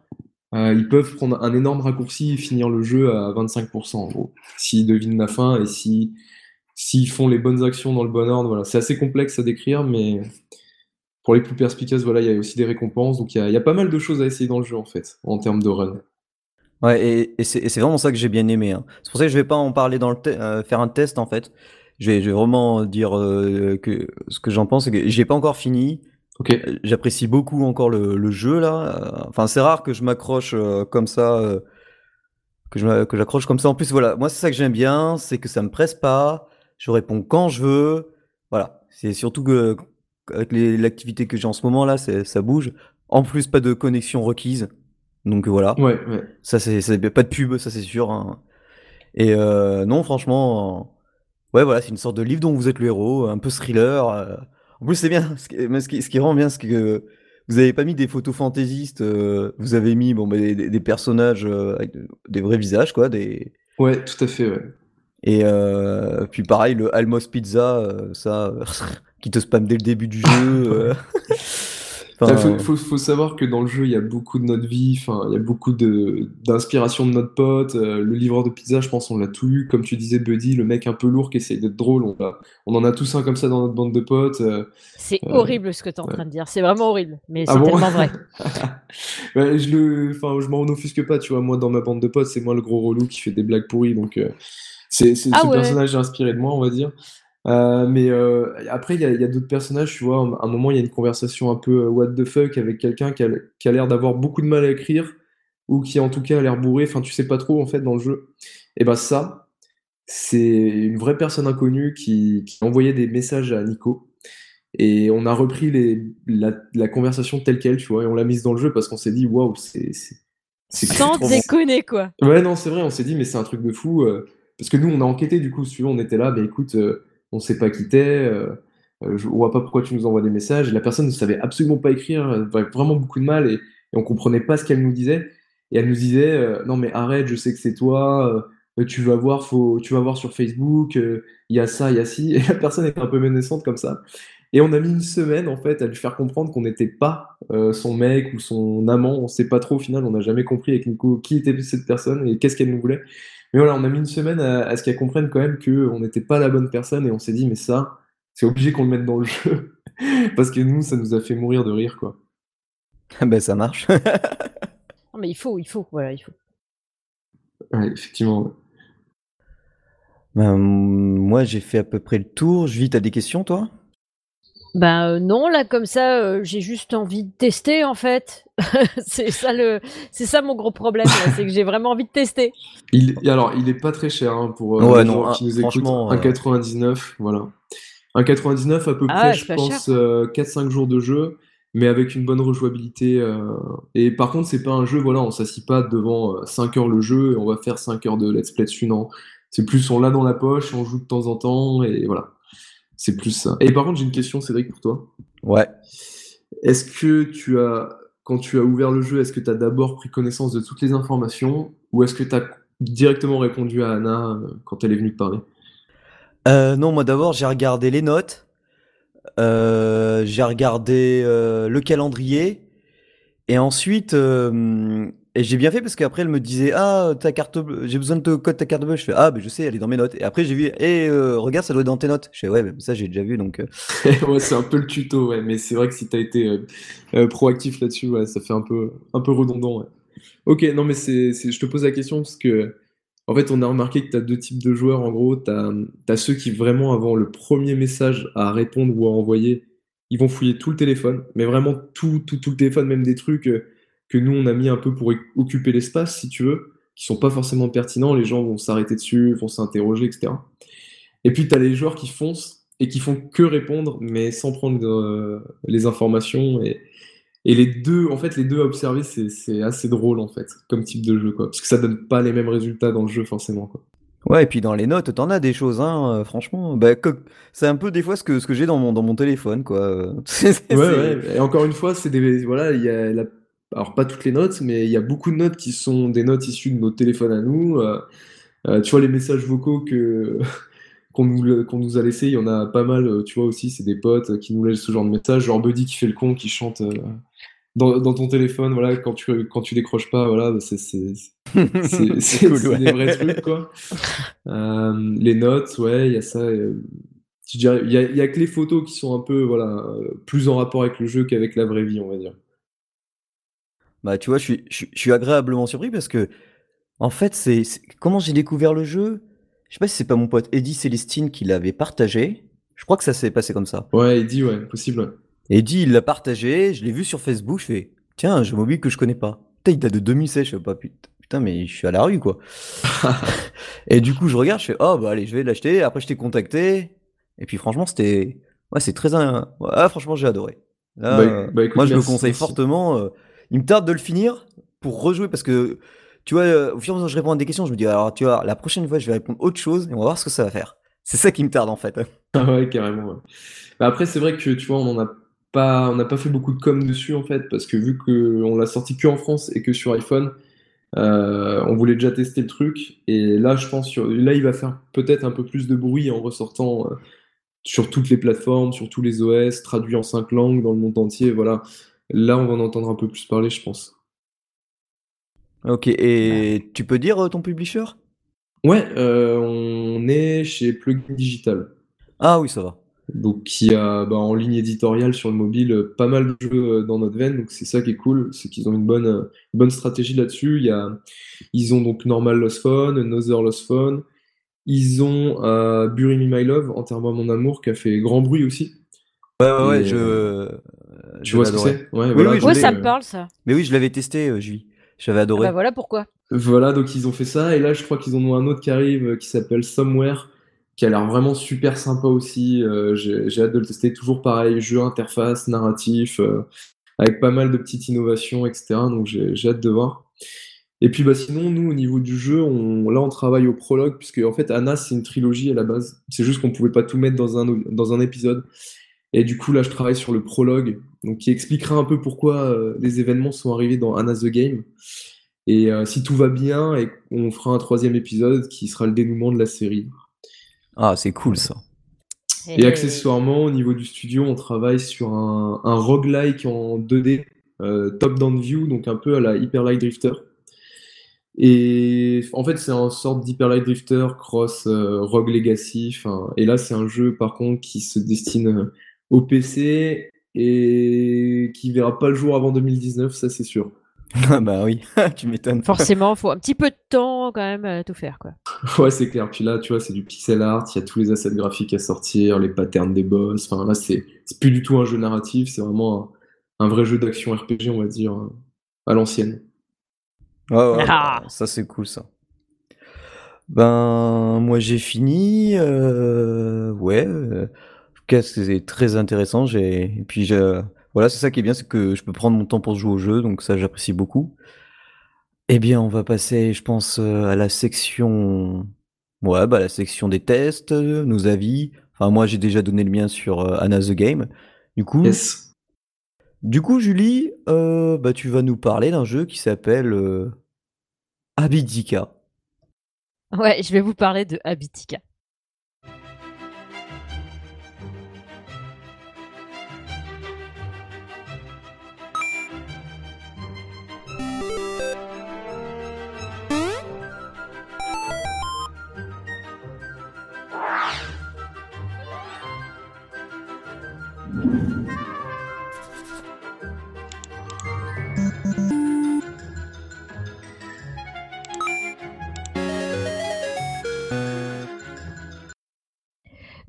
euh, ils peuvent prendre un énorme raccourci et finir le jeu à 25%, en gros. S'ils devinent la fin et si, s'ils font les bonnes actions dans le bon ordre. Voilà. C'est assez complexe à décrire, mais pour les plus perspicaces, voilà, il y a aussi des récompenses. Donc il y, a, pas mal de choses à essayer dans le jeu en fait, en termes de run. Ouais, et, c'est vraiment ça que j'ai bien aimé. Hein. C'est pour ça que je vais pas en parler dans le euh, faire un test en fait. Je vais, vraiment dire euh, ce que j'en pense, que j'ai pas encore fini. Ok. Euh, j'apprécie beaucoup encore le, jeu là. Enfin, c'est rare que je m'accroche comme ça, que je que j'accroche comme ça. En plus, voilà, moi c'est ça que j'aime bien, c'est que ça me presse pas. Je réponds quand je veux. Voilà. C'est surtout que avec l'activité que j'ai en ce moment là, ça bouge. En plus, pas de connexion requise. Donc voilà. Ouais, ouais. Ça, c'est pas de pub, ça c'est sûr. Hein. Et euh, non, franchement, ouais, voilà, c'est une sorte de livre dont vous êtes le héros, un peu thriller. Euh. En plus, c'est bien. Ce qui, ce, qui, ce qui rend bien, c'est que vous avez pas mis des photos fantaisistes. Euh, vous avez mis bon, bah, des, des, personnages avec des vrais visages, quoi. Des... Ouais, tout à fait, ouais. Et euh, puis pareil, le Almos Pizza, euh, ça, qui te spam dès le début du jeu. euh. Il Enfin, faut, faut, faut savoir que dans le jeu, il y a beaucoup de notre vie, enfin, il y a beaucoup d'inspiration de notre pote. Euh, le livreur de pizza, je pense, on l'a tout eu. Comme tu disais, Buddy, le mec un peu lourd qui essaye d'être drôle, on, en a tous un comme ça dans notre bande de potes. euh. C'est Euh, horrible ce que tu es en ouais. train de dire. C'est vraiment horrible. Mais Ah c'est bon tellement vrai. Ouais, je le, je m'en offusque pas, tu vois. Moi, dans ma bande de potes, c'est moi le gros relou qui fait des blagues pourries, donc euh, c'est c'est Ah ce ouais. personnage est inspiré de moi, on va dire. Euh, mais euh, après, il y a, il y a d'autres personnages, tu vois. À un moment, il y a une conversation un peu euh, what the fuck avec quelqu'un qui a, qui a l'air d'avoir beaucoup de mal à écrire ou qui, en tout cas, a l'air bourré. Enfin, tu sais pas trop en fait dans le jeu. Et ben ça, c'est une vraie personne inconnue qui, qui envoyait des messages à Nico. Et on a repris les, la, la conversation telle qu'elle, tu vois, et on l'a mise dans le jeu parce qu'on s'est dit, waouh, c'est Sans déconner, quoi. Ouais, non, c'est vrai, on s'est dit, mais c'est un truc de fou. parce que nous, on a enquêté, du coup, si on était là, bah écoute, on sait pas qui t'es, euh, euh, je vois pas pourquoi tu nous envoies des messages. Et la personne ne savait absolument pas écrire, elle avait vraiment beaucoup de mal, et, et on comprenait pas ce qu'elle nous disait. Et elle nous disait, euh, non, mais arrête, je sais que c'est toi, euh, tu vas voir, faut, tu vas voir sur Facebook, euh, il y a ça, il y a ci. Et la personne était un peu menaçante comme ça. Et on a mis une semaine, en fait, à lui faire comprendre qu'on n'était pas euh, son mec ou son amant. On sait pas trop, au final, on n'a jamais compris avec Nico qui était cette personne et qu'est-ce qu'elle nous voulait. Mais voilà, on a mis une semaine à, à ce qu'elle comprenne quand même qu'on n'était pas la bonne personne et on s'est dit, mais ça, c'est obligé qu'on le mette dans le jeu. Parce que nous, ça nous a fait mourir de rire, quoi. ben ça marche. Non, mais il faut, il faut. Voilà, il faut. Ouais, effectivement. ouais. Ben, moi, j'ai fait à peu près le tour. Je vis, t'as des questions, toi? Ben euh, non, là comme ça, euh, j'ai juste envie de tester en fait. c'est ça le, c'est ça mon gros problème, c'est que j'ai vraiment envie de tester. Il, alors, il est pas très cher hein, pour euh, Ouais, les non, gens un- qui nous écoutent. franchement, euh, 1,99, voilà. 1,99 à peu Ah près, je pense, euh, 4-5 jours de jeu, mais avec une bonne rejouabilité. euh, Et par contre, c'est pas un jeu, voilà, on s'assit pas devant euh, 5 heures le jeu et on va faire 5 heures de let's play dessus, non. C'est plus, on l'a dans la poche, on joue de temps en temps, et voilà. C'est plus ça. Et par contre, j'ai une question, Cédric, pour toi. Ouais. Est-ce que tu as, quand tu as ouvert le jeu, est-ce que tu as d'abord pris connaissance de toutes les informations ou est-ce que tu as directement répondu à Anna euh, quand elle est venue te parler? Euh, non, moi d'abord, j'ai regardé les notes. Euh, j'ai regardé euh, le calendrier. Et ensuite, et j'ai bien fait parce qu'après, elle me disait Ah, ta carte j'ai besoin de ton code ta carte bleue. Je fais Ah, ben je sais, elle est dans mes notes. Et après, j'ai vu Eh, euh, regarde, ça doit être dans tes notes. Je fais Ouais, ben, ça, j'ai déjà vu. Donc, euh, Ouais, c'est un peu le tuto, ouais, mais c'est vrai que si tu as été euh, proactif là-dessus, ouais, ça fait un peu, un peu redondant. ouais. Ok, non, mais c'est, je te pose la question parce que, en fait, on a remarqué que tu as deux types de joueurs. En gros, tu as, ceux qui, vraiment, avant le premier message à répondre ou à envoyer, ils vont fouiller tout le téléphone, mais vraiment tout, tout, tout le téléphone, même des trucs que nous, on a mis un peu pour occuper l'espace, si tu veux, qui sont pas forcément pertinents. Les gens vont s'arrêter dessus, vont s'interroger, etc. Et puis, tu as les joueurs qui foncent et qui font que répondre, mais sans prendre euh, les informations. Et, et les deux, en fait, les deux à observer, c'est assez drôle, en fait, comme type de jeu, quoi. Parce que ça donne pas les mêmes résultats dans le jeu, forcément, quoi. ouais, et puis dans les notes, t'en as des choses, hein, euh, franchement. Bah, c'est un peu des fois ce que, ce que j'ai dans mon, dans mon téléphone, quoi. Ouais. Et encore une fois, c'est des, voilà, il y a la- alors pas toutes les notes, mais il y a beaucoup de notes qui sont des notes issues de nos téléphones à nous. Euh, euh, tu vois, les messages vocaux que qu'on nous, qu'on nous a laissés, il y en a pas mal, euh, tu vois aussi, c'est des potes qui nous laissent ce genre de messages, genre Buddy qui fait le con, qui chante euh, dans, dans ton téléphone, voilà, quand tu, quand tu décroches pas, voilà, c'est c'est- c'est c'est- cool, c'est ouais. des vrais trucs, quoi. Euh, les notes, ouais, il y a ça. je dirais, il y a, il y a que les photos qui sont un peu, voilà, plus en rapport avec le jeu qu'avec la vraie vie, on va dire. Bah, tu vois, je suis, je, suis- je suis agréablement surpris parce que, en fait, c'est comment j'ai découvert le jeu? Je sais pas si c'est pas mon pote Eddie Célestine qui l'avait partagé. Je crois que ça s'est passé comme ça. Ouais, dit, ouais, possible. Eddie, il l'a partagé, je l'ai vu sur Facebook, je fais, tiens, un jeu mobile que je connais pas. Putain, il date de 2016, je fais pas, putain, mais je suis à la rue, quoi. Et du coup, je regarde, je fais, oh, bah, allez, je vais l'acheter. Après, je t'ai contacté. Et puis, franchement, c'était, ouais, c'est très, un- ouais, ah, franchement, j'ai adoré. Là, Bah, euh, bah, écoute, moi, je le conseille merci. fortement. euh, il me tarde de le finir pour rejouer parce que, tu vois, euh, au fur et à mesure que je réponds à des questions, je me dis, alors, tu vois, la prochaine fois, je vais répondre autre chose et on va voir ce que ça va faire. C'est ça qui me tarde, en fait. Ah ouais, carrément. Bah, après, c'est vrai que, tu vois, on pas, n'a pas fait beaucoup de com dessus, en fait, parce que vu qu'on l'a sorti que en France et que sur iPhone, Euh, on voulait déjà tester le truc et là, je pense sur, là, il va faire peut-être un peu plus de bruit en ressortant euh, sur toutes les plateformes, sur tous les OS, traduit en cinq langues dans le monde entier. Voilà, là, on va en entendre un peu plus parler, je pense. Ok, et tu peux dire euh, ton publisher? Ouais, euh, on est chez Plugin Digital. Ah oui, ça va. Donc, qui a bah, en ligne éditoriale sur le mobile euh, pas mal de jeux dans notre veine. Donc, c'est ça qui est cool, c'est qu'ils ont une bonne, une bonne stratégie là-dessus. Il y a, ils ont donc Normal Lost Phone, Another Lost Phone. Ils ont euh, Bury Me My Love, Enterre-moi mon amour, qui a fait grand bruit aussi. Ouais, ouais, ouais, je. Euh, euh, Tu je vois ce que c'est? Ouais, Oui, voilà, oui, Ouais, l'ai, ça euh, me parle, ça. Mais oui, je l'avais testé, euh, Julie. J'avais Ah adoré. bah voilà pourquoi. Voilà, donc ils ont fait ça, et là je crois qu'ils en ont un autre qui arrive euh, qui s'appelle Somewhere, qui a l'air vraiment super sympa aussi. euh, j'ai j'ai hâte de le tester, toujours pareil, jeu, interface, narratif, euh, avec pas mal de petites innovations, etc. Donc j'ai j'ai hâte de voir. Et puis bah sinon, nous au niveau du jeu, on, là on travaille au prologue, puisque en fait Anna c'est une trilogie à la base. C'est juste qu'on pouvait pas tout mettre dans un, dans un épisode. Et du coup là je travaille sur le prologue, donc qui expliquera un peu pourquoi euh, les événements sont arrivés dans Anna the Game. Et euh, si tout va bien, et on fera un troisième épisode qui sera le dénouement de la série. Ah, c'est cool ça. Et accessoirement, au niveau du studio, on travaille sur un, un roguelike en 2D, euh, top-down view, donc un peu à la Hyper Light Drifter. Et en fait, c'est un sorte d'Hyper Light Drifter cross euh, Rogue Legacy. Et là, c'est un jeu par contre qui se destine au PC et qui verra pas le jour avant 2019, ça c'est sûr. Ah bah oui, tu m'étonnes. Forcément, faut un petit peu de temps quand même à tout faire quoi. Ouais, c'est clair. Puis là, tu vois, c'est du pixel art, il y a tous les assets graphiques à sortir, les patterns des boss. Enfin, là, c'est c'est plus du tout un jeu narratif, c'est vraiment un, un vrai jeu d'action RPG, on va dire, euh, à l'ancienne. Ouais, ouais, Ah. ça c'est cool ça. Ben, moi j'ai fini. euh, ouais, euh, cas c'est très intéressant. J'ai et puis je- voilà, c'est ça qui est bien, c'est que je peux prendre mon temps pour jouer au jeu, donc ça j'apprécie beaucoup. Eh bien, on va passer, je pense, euh, à la section, ouais, bah la section des tests, euh, nos avis. Enfin, moi j'ai déjà donné le mien sur euh, Anna the Game. Du coup, Yes. du coup, Julie, euh, bah tu vas nous parler d'un jeu qui s'appelle euh, Abidika. Ouais, je vais vous parler de Habitica.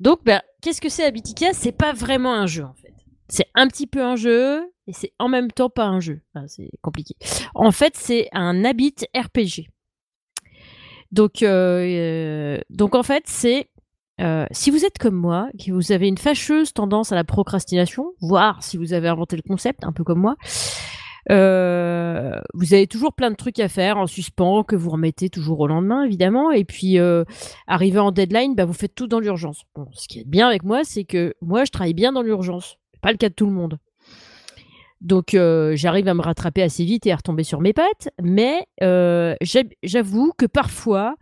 Donc, ben, qu'est-ce que c'est Habitica C'est pas vraiment un jeu en fait. C'est un petit peu un jeu et c'est en même temps pas un jeu. Enfin, c'est compliqué. En fait, c'est un habit RPG. Donc, euh, euh, donc en fait, c'est euh, si vous êtes comme moi, que vous avez une fâcheuse tendance à la procrastination, voire si vous avez inventé le concept, un peu comme moi, euh, vous avez toujours plein de trucs à faire en suspens que vous remettez toujours au lendemain, évidemment. Et puis, euh, arrivé en deadline, bah, vous faites tout dans l'urgence. Ce qui est bien avec moi, c'est que moi, je travaille bien dans l'urgence. C'est pas le cas de tout le monde. Donc, euh, j'arrive à me rattraper assez vite et à retomber sur mes pattes. Mais j'avoue que parfois,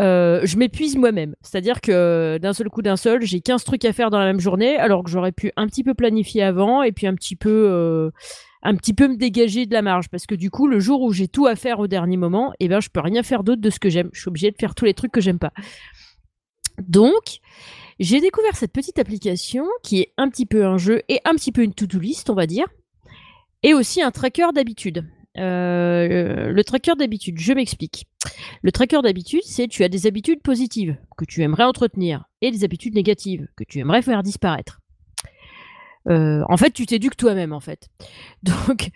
euh, je m'épuise moi-même. C'est-à-dire que d'un seul coup, d'un seul, j'ai 15 trucs à faire dans la même journée, alors que j'aurais pu un petit peu planifier avant et puis un petit peu, euh, un petit peu me dégager de la marge. Parce que du coup, le jour où j'ai tout à faire au dernier moment, eh ben, je peux rien faire d'autre de ce que j'aime. Je suis obligée de faire tous les trucs que j'aime pas. Donc, j'ai découvert cette petite application qui est un petit peu un jeu et un petit peu une to-do list, on va dire, et aussi un tracker d'habitude. Euh, le tracker d'habitude, je m'explique. Le tracker d'habitude, c'est tu as des habitudes positives que tu aimerais entretenir et des habitudes négatives que tu aimerais faire disparaître. Euh, en fait, tu t'éduques toi-même, en fait. Donc,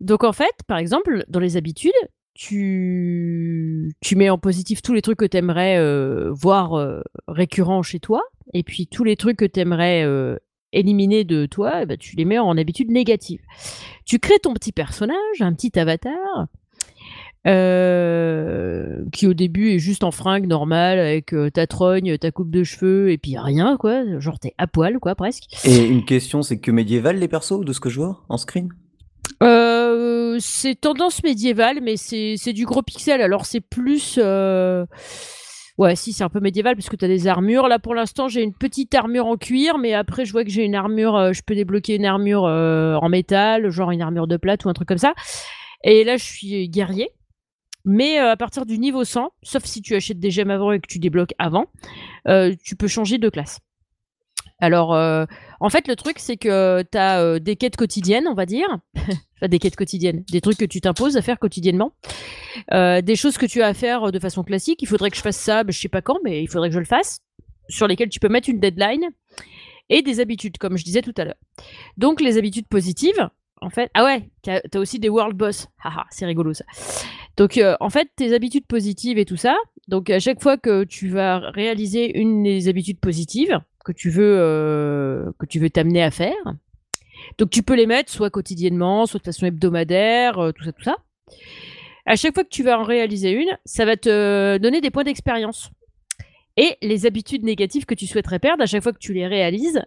donc, en fait, par exemple, dans les habitudes, tu, tu mets en positif tous les trucs que tu aimerais voir euh, récurrents chez toi, et puis tous les trucs que tu aimerais éliminer de toi, eh ben, tu les mets en habitude négative. Tu crées ton petit personnage, un petit avatar, euh, qui au début est juste en fringue normale avec euh, ta trogne, ta coupe de cheveux et puis rien quoi, genre t'es à poil quoi presque. Et une question, c'est que médiéval les persos de ce que je vois en screen? Euh, c'est tendance médiévale, mais c'est du gros pixel. Alors c'est plus. Euh, ouais, si, c'est un peu médiéval parce que tu as des armures. Là, pour l'instant, j'ai une petite armure en cuir, mais après, je vois que j'ai une armure. Euh, je peux débloquer une armure en métal, genre une armure de plate ou un truc comme ça. Et là, je suis guerrier. Mais à partir du niveau 100, sauf si tu achètes des gemmes avant et que tu débloques avant, tu peux changer de classe. Alors, euh, en fait, le truc, c'est que tu as euh, des quêtes quotidiennes, on va dire. enfin, des quêtes quotidiennes. Des trucs que tu t'imposes à faire quotidiennement. Euh, des choses que tu as à faire de façon classique. Il faudrait que je fasse ça, je sais pas quand, mais il faudrait que je le fasse. Sur lesquelles tu peux mettre une deadline. Et des habitudes, comme je disais tout à l'heure. Donc, les habitudes positives, en fait. Ah ouais, tu as aussi des world boss. C'est rigolo ça. Donc, en fait, tes habitudes positives et tout ça. Donc, à chaque fois que tu vas réaliser une des habitudes positives, que tu veux euh, que tu veux t'amener à faire. Donc tu peux les mettre soit quotidiennement, soit de façon hebdomadaire, euh, tout ça, tout ça. À chaque fois que tu vas en réaliser une, ça va te donner des points d'expérience. Et les habitudes négatives que tu souhaiterais perdre, à chaque fois que tu les réalises,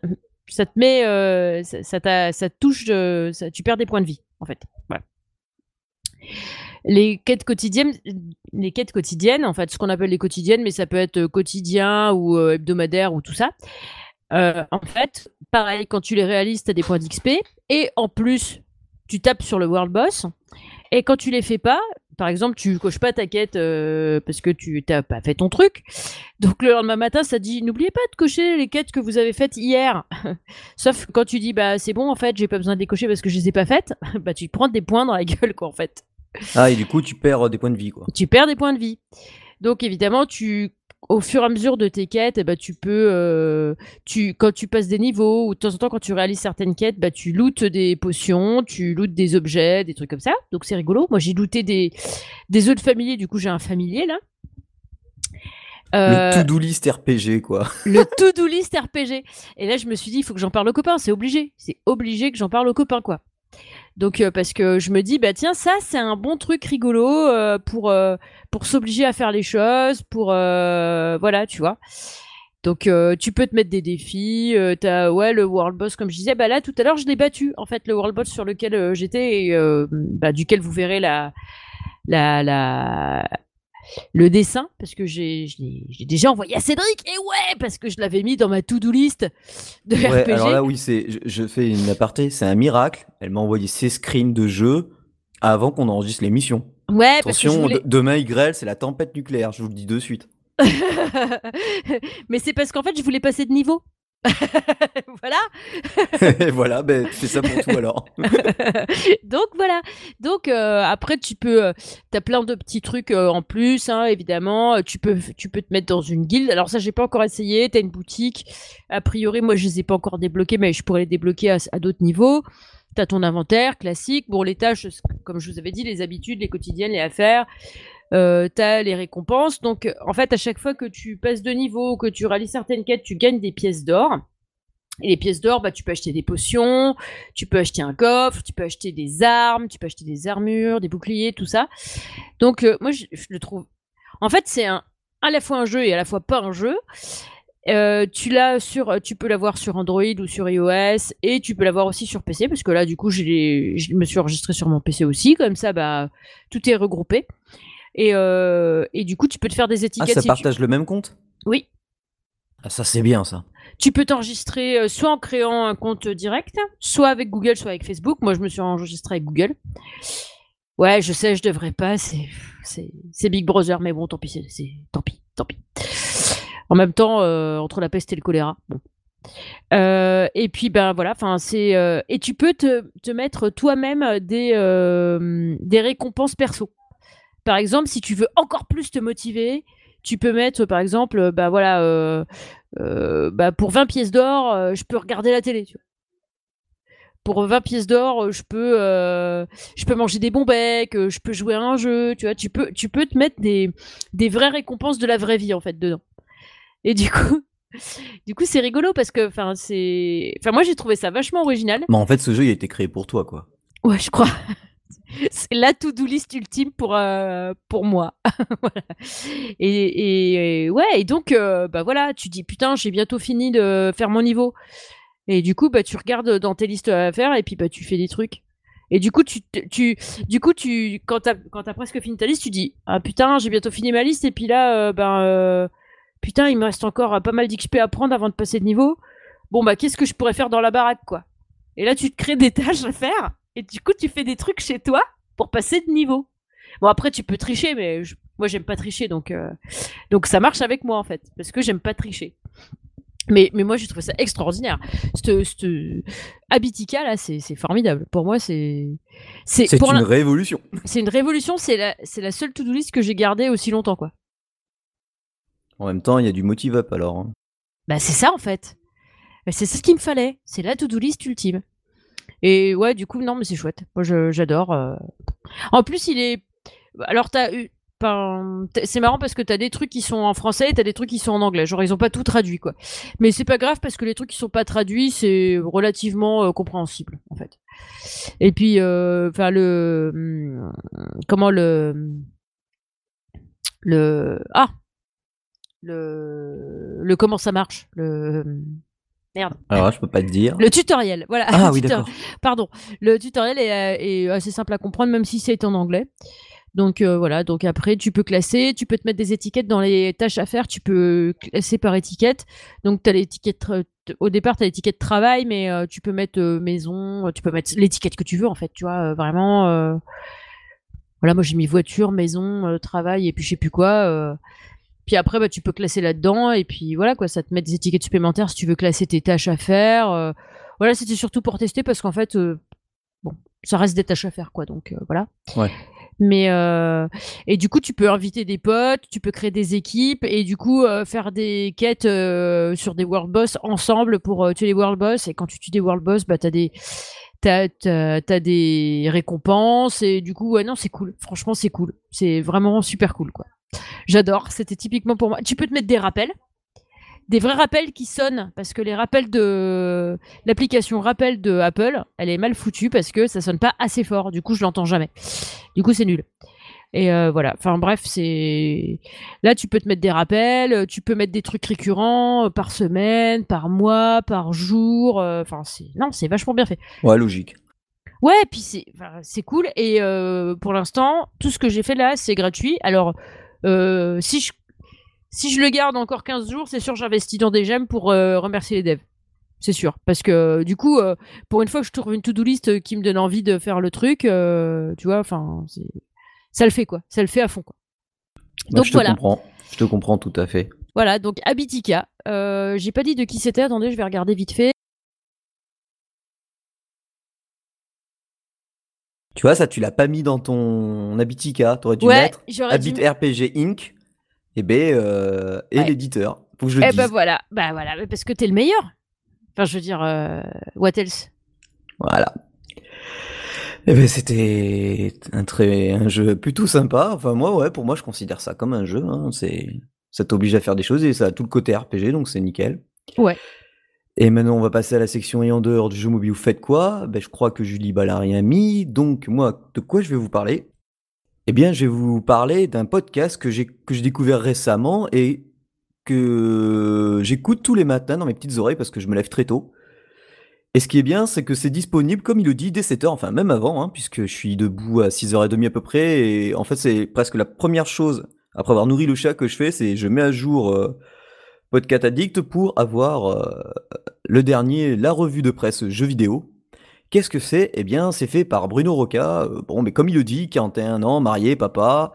ça te met, euh, ça, ça, ça, touche, ça, tu perds des points de vie, en fait. Voilà les quêtes quotidiennes, les quêtes quotidiennes, en fait, ce qu'on appelle les quotidiennes, mais ça peut être quotidien ou euh, hebdomadaire ou tout ça. Euh, en fait, pareil, quand tu les réalises, tu as des points d'XP. Et en plus, tu tapes sur le World Boss. Et quand tu les fais pas, par exemple, tu coches pas ta quête euh, parce que tu n'as pas fait ton truc. Donc le lendemain matin, ça dit n'oubliez pas de cocher les quêtes que vous avez faites hier. Sauf quand tu dis bah c'est bon en fait, j'ai pas besoin de les cocher parce que je les ai pas faites, bah tu prends des points dans la gueule quoi en fait. Ah, et du coup, tu perds euh, des points de vie, quoi. Tu perds des points de vie. Donc, évidemment, tu au fur et à mesure de tes quêtes, eh ben, tu peux, euh, tu, quand tu passes des niveaux ou de temps en temps quand tu réalises certaines quêtes, bah, tu lootes des potions, tu lootes des objets, des trucs comme ça. Donc c'est rigolo. Moi j'ai looté des, des œufs de familier, du coup j'ai un familier là. le euh, to-do list RPG quoi. Le to-do list RPG. Et là je me suis dit il faut que j'en parle aux copains, c'est obligé. C'est obligé que j'en parle aux copains quoi. Donc euh, parce que je me dis bah tiens ça c'est un bon truc rigolo euh, pour euh, pour s'obliger à faire les choses pour voilà tu vois. Donc tu peux te mettre des défis, t'as ouais le world boss comme je disais bah là tout à l'heure je l'ai battu en fait le world boss sur lequel j'étais et bah, duquel vous verrez la la la le dessin, parce que j'ai déjà envoyé à Cédric, et ouais, parce que je l'avais mis dans ma to-do list de ouais, Alors là, oui, c'est, je, fais une aparté, c'est un miracle. Elle m'a envoyé ses screens de jeu avant qu'on enregistre l'émission. Ouais, Attention, parce que demain, YGREL, c'est la tempête nucléaire, je vous le dis de suite. Mais c'est parce qu'en fait, je voulais passer de niveau. voilà. voilà, ben, c'est ça pour tout alors. Donc voilà. Donc euh, après tu peux, euh, tu as plein de petits trucs euh, en plus, hein, évidemment. Tu peux, tu peux te mettre dans une guilde. Alors ça j'ai pas encore essayé. T'as une boutique. A priori moi je les ai pas encore débloqués, mais je pourrais les débloquer à, à d'autres niveaux. T'as ton inventaire classique. Bon les tâches, comme je vous avais dit, les habitudes, les quotidiennes, les affaires euh, tu as les récompenses. Donc, en fait, à chaque fois que tu passes de niveau, que tu réalises certaines quêtes, tu gagnes des pièces d'or. Et les pièces d'or, bah, tu peux acheter des potions, tu peux acheter un coffre, tu peux acheter des armes, tu peux acheter des armures, des boucliers, tout ça. Donc, euh, moi, je, le trouve. En fait, c'est à la fois un jeu et à la fois pas un jeu. Euh, tu l'as sur, tu peux l'avoir sur Android ou sur iOS et tu peux l'avoir aussi sur PC parce que là, du coup, je, je me suis enregistré sur mon PC aussi. Comme ça, bah, tout est regroupé. Et, euh, et du coup, tu peux te faire des étiquettes. Ah, ça partage le même compte? Oui. Ah, ça, c'est bien, ça. Tu peux t'enregistrer euh, soit en créant un compte direct, soit avec Google, soit avec Facebook. Moi, je me suis enregistré avec Google. Ouais, je sais, je devrais pas. C'est, Big Brother, mais bon, tant pis, c'est, tant pis, tant pis. En même temps, euh, entre la peste et le choléra, bon. et puis ben voilà, enfin c'est et tu peux te, te mettre toi-même des des récompenses perso. Par exemple, si tu veux encore plus te motiver, tu peux mettre, par exemple, euh, bah voilà, euh, euh, bah pour 20 pièces d'or, je peux regarder la télé. Pour 20 pièces d'or, je peux, je peux manger des bons becs, je peux jouer à un jeu, tu vois. Tu peux, tu peux te mettre des, des vraies récompenses de la vraie vie en fait dedans. Et du coup, du coup, c'est rigolo parce que, enfin, c'est, enfin, moi j'ai trouvé ça vachement original. Mais en fait, ce jeu il a été créé pour toi, quoi. Ouais, je crois. c'est la to-do list ultime pour, euh, pour moi. et, ouais, et donc, euh, bah voilà, tu dis putain, j'ai bientôt fini de faire mon niveau. Et du coup, bah tu regardes dans tes listes à faire et puis bah tu fais des trucs. Et du coup, tu, tu, du coup, tu, quand t'as, as presque fini ta liste, tu dis, ah putain, j'ai bientôt fini ma liste, et puis là, euh, ben, putain, il me reste encore pas mal d'XP à prendre avant de passer de niveau. Bon, bah, qu'est-ce que je pourrais faire dans la baraque, quoi? Et là, tu te crées des tâches à faire, et du coup, tu fais des trucs chez toi pour passer de niveau. Bon, après, tu peux tricher, mais moi, j'aime pas tricher, donc, euh, donc ça marche avec moi, en fait, parce que j'aime pas tricher. Mais, mais moi, j'ai trouvé ça extraordinaire. Cette, Habitica, là, c'est formidable. Pour moi, c'est. C'est une révolution. C'est une révolution. C'est la, la seule to-do list que j'ai gardée aussi longtemps, quoi. En même temps, il y a du motive up alors. Hein. Bah, c'est ça, en fait. C'est ce qu'il me fallait. C'est la to-do list ultime. Et ouais, du coup, non, mais c'est chouette. Moi, j'adore. Euh. En plus, il est. Alors, t'as eu c'est marrant parce que t'as des trucs qui sont en français et t'as des trucs qui sont en anglais. Genre, ils ont pas tout traduit, quoi. Mais c'est pas grave parce que les trucs qui sont pas traduits, c'est relativement euh, compréhensible, en fait. Et puis, euh, enfin, le. Hmm, comment le. Le. Ah Le. Le comment ça marche? Le. Merde. Alors, je peux pas te dire. Le tutoriel, voilà. Ah oui, d'accord. Pardon. Le tutoriel est, est, assez simple à comprendre, même si c'est en anglais. Donc euh, voilà, donc après tu peux classer, tu peux te mettre des étiquettes dans les tâches à faire, tu peux classer par étiquette. Donc tu as l'étiquette au départ tu as l'étiquette travail mais euh, tu peux mettre euh, maison, tu peux mettre l'étiquette que tu veux en fait, tu vois, vraiment voilà, moi j'ai mis voiture, maison, travail et puis je sais plus quoi puis après bah tu peux classer là-dedans et puis voilà quoi, ça te met des étiquettes supplémentaires si tu veux classer tes tâches à faire. voilà, c'était surtout pour tester parce qu'en fait bon, ça reste des tâches à faire quoi donc voilà. Ouais. Mais euh, et du coup, tu peux inviter des potes, tu peux créer des équipes et du coup euh, faire des quêtes euh, sur des world boss ensemble pour tuer les world boss. Et quand tu tues des world boss, bah t'as des t'as, t'as, des récompenses et du coup ouais non c'est cool. Franchement c'est cool. C'est vraiment super cool quoi. J'adore. C'était typiquement pour moi. Tu peux te mettre des rappels des vrais rappels qui sonnent parce que les rappels de l'application rappel de Apple, elle est mal foutue parce que ça sonne pas assez fort. Du coup, je l'entends jamais. Du coup, c'est nul. Et euh, voilà. Enfin bref, c'est là tu peux te mettre des rappels, tu peux mettre des trucs récurrents euh, par semaine, par mois, par jour. Euh, enfin c'est non, c'est vachement bien fait. Ouais, logique. Ouais, puis c'est c'est cool. Et pour l'instant, tout ce que j'ai fait là, c'est gratuit. Alors si je si je le garde encore 15 jours, c'est sûr j'investis dans des gemmes pour euh, remercier les devs. C'est sûr. Parce que du coup, euh, pour une fois que je trouve une to-do list qui me donne envie de faire le truc, euh, tu vois, enfin, ça le fait quoi. Ça le fait à fond quoi. Bah, donc je te voilà. Comprends. Je te comprends tout à fait. Voilà, donc Habitica. J'ai pas dit de qui c'était. Attendez, je vais regarder vite fait. Tu vois, ça, tu l'as pas mis dans ton Habitica. T'aurais dû mettre Habit RPG Inc et eh ben euh, et l'éditeur. Faut que je le eh ben voilà, bah voilà, parce que t'es le meilleur. Enfin, je veux dire, euh, what else? Voilà. Eh ben c'était un très un jeu plutôt sympa. Enfin moi ouais, pour moi je considère ça comme un jeu. Hein. C'est ça t'oblige à faire des choses et ça a tout le côté RPG donc c'est nickel. Ouais. Et maintenant on va passer à la section et en dehors du jeu mobile. Vous faites quoi? Ben je crois que Julie bah, l'a rien mis. Donc moi de quoi je vais vous parler? Eh bien, je vais vous parler d'un podcast que j'ai que j'ai découvert récemment et que j'écoute tous les matins dans mes petites oreilles parce que je me lève très tôt. Et ce qui est bien, c'est que c'est disponible, comme il le dit, dès 7h, enfin même avant, hein, puisque je suis debout à 6h30 à peu près, et en fait c'est presque la première chose, après avoir nourri le chat que je fais, c'est je mets à jour euh, Podcast Addict pour avoir euh, le dernier, la revue de presse jeux vidéo, Qu'est-ce que c'est? Eh bien, c'est fait par Bruno Roca. Euh, bon, mais comme il le dit, 41 ans, marié, papa.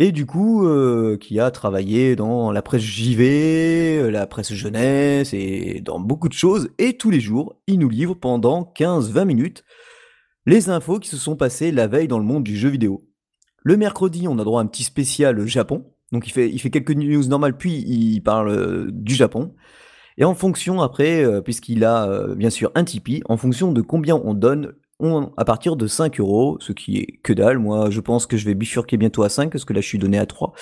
Et du coup, euh, qui a travaillé dans la presse JV, la presse jeunesse et dans beaucoup de choses. Et tous les jours, il nous livre pendant 15-20 minutes les infos qui se sont passées la veille dans le monde du jeu vidéo. Le mercredi, on a droit à un petit spécial Japon. Donc il fait, quelques news normales, puis il parle du Japon. Et en fonction, après, euh, puisqu'il a euh, bien sûr un Tipeee, en fonction de combien on donne, on, à partir de 5 euros, ce qui est que dalle. Moi, je pense que je vais bifurquer bientôt à 5, parce que là, je suis donné à 3.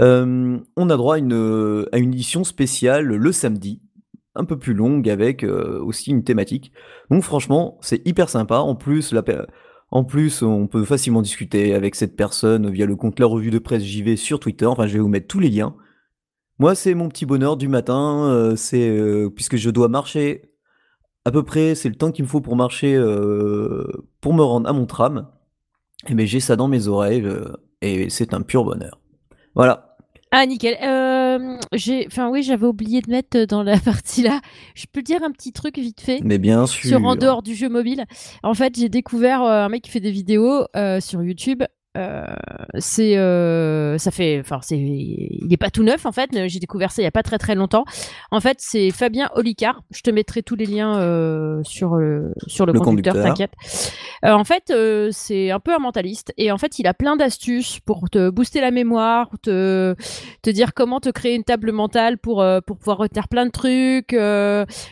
Euh, on a droit à une, à une édition spéciale le samedi, un peu plus longue, avec aussi une thématique. Donc franchement, c'est hyper sympa. En plus, la, en plus, on peut facilement discuter avec cette personne via le compte La Revue de Presse JV sur Twitter. Enfin, je vais vous mettre tous les liens. Moi, c'est mon petit bonheur du matin, euh, c'est euh, puisque je dois marcher à peu près, c'est le temps qu'il me faut pour marcher, euh, pour me rendre à mon tram. Et ben j'ai ça dans mes oreilles et c'est un pur bonheur. Voilà. Ah nickel. Euh, j'ai, enfin oui, j'avais oublié de mettre dans la partie là. Je peux dire un petit truc vite fait. Mais bien sûr. Sur en dehors du jeu mobile. En fait, j'ai découvert un mec qui fait des vidéos sur YouTube euh, c'est euh, ça fait enfin c'est il est pas tout neuf en fait. J'ai découvert ça il y a pas très très longtemps. En fait c'est Fabien Olicard. Je te mettrai tous les liens euh, sur le sur le, conducteur, t'inquiète. En fait c'est un peu un mentaliste et en fait il a plein d'astuces pour te booster la mémoire te te dire comment te créer une table mentale pour pour pouvoir retenir plein de trucs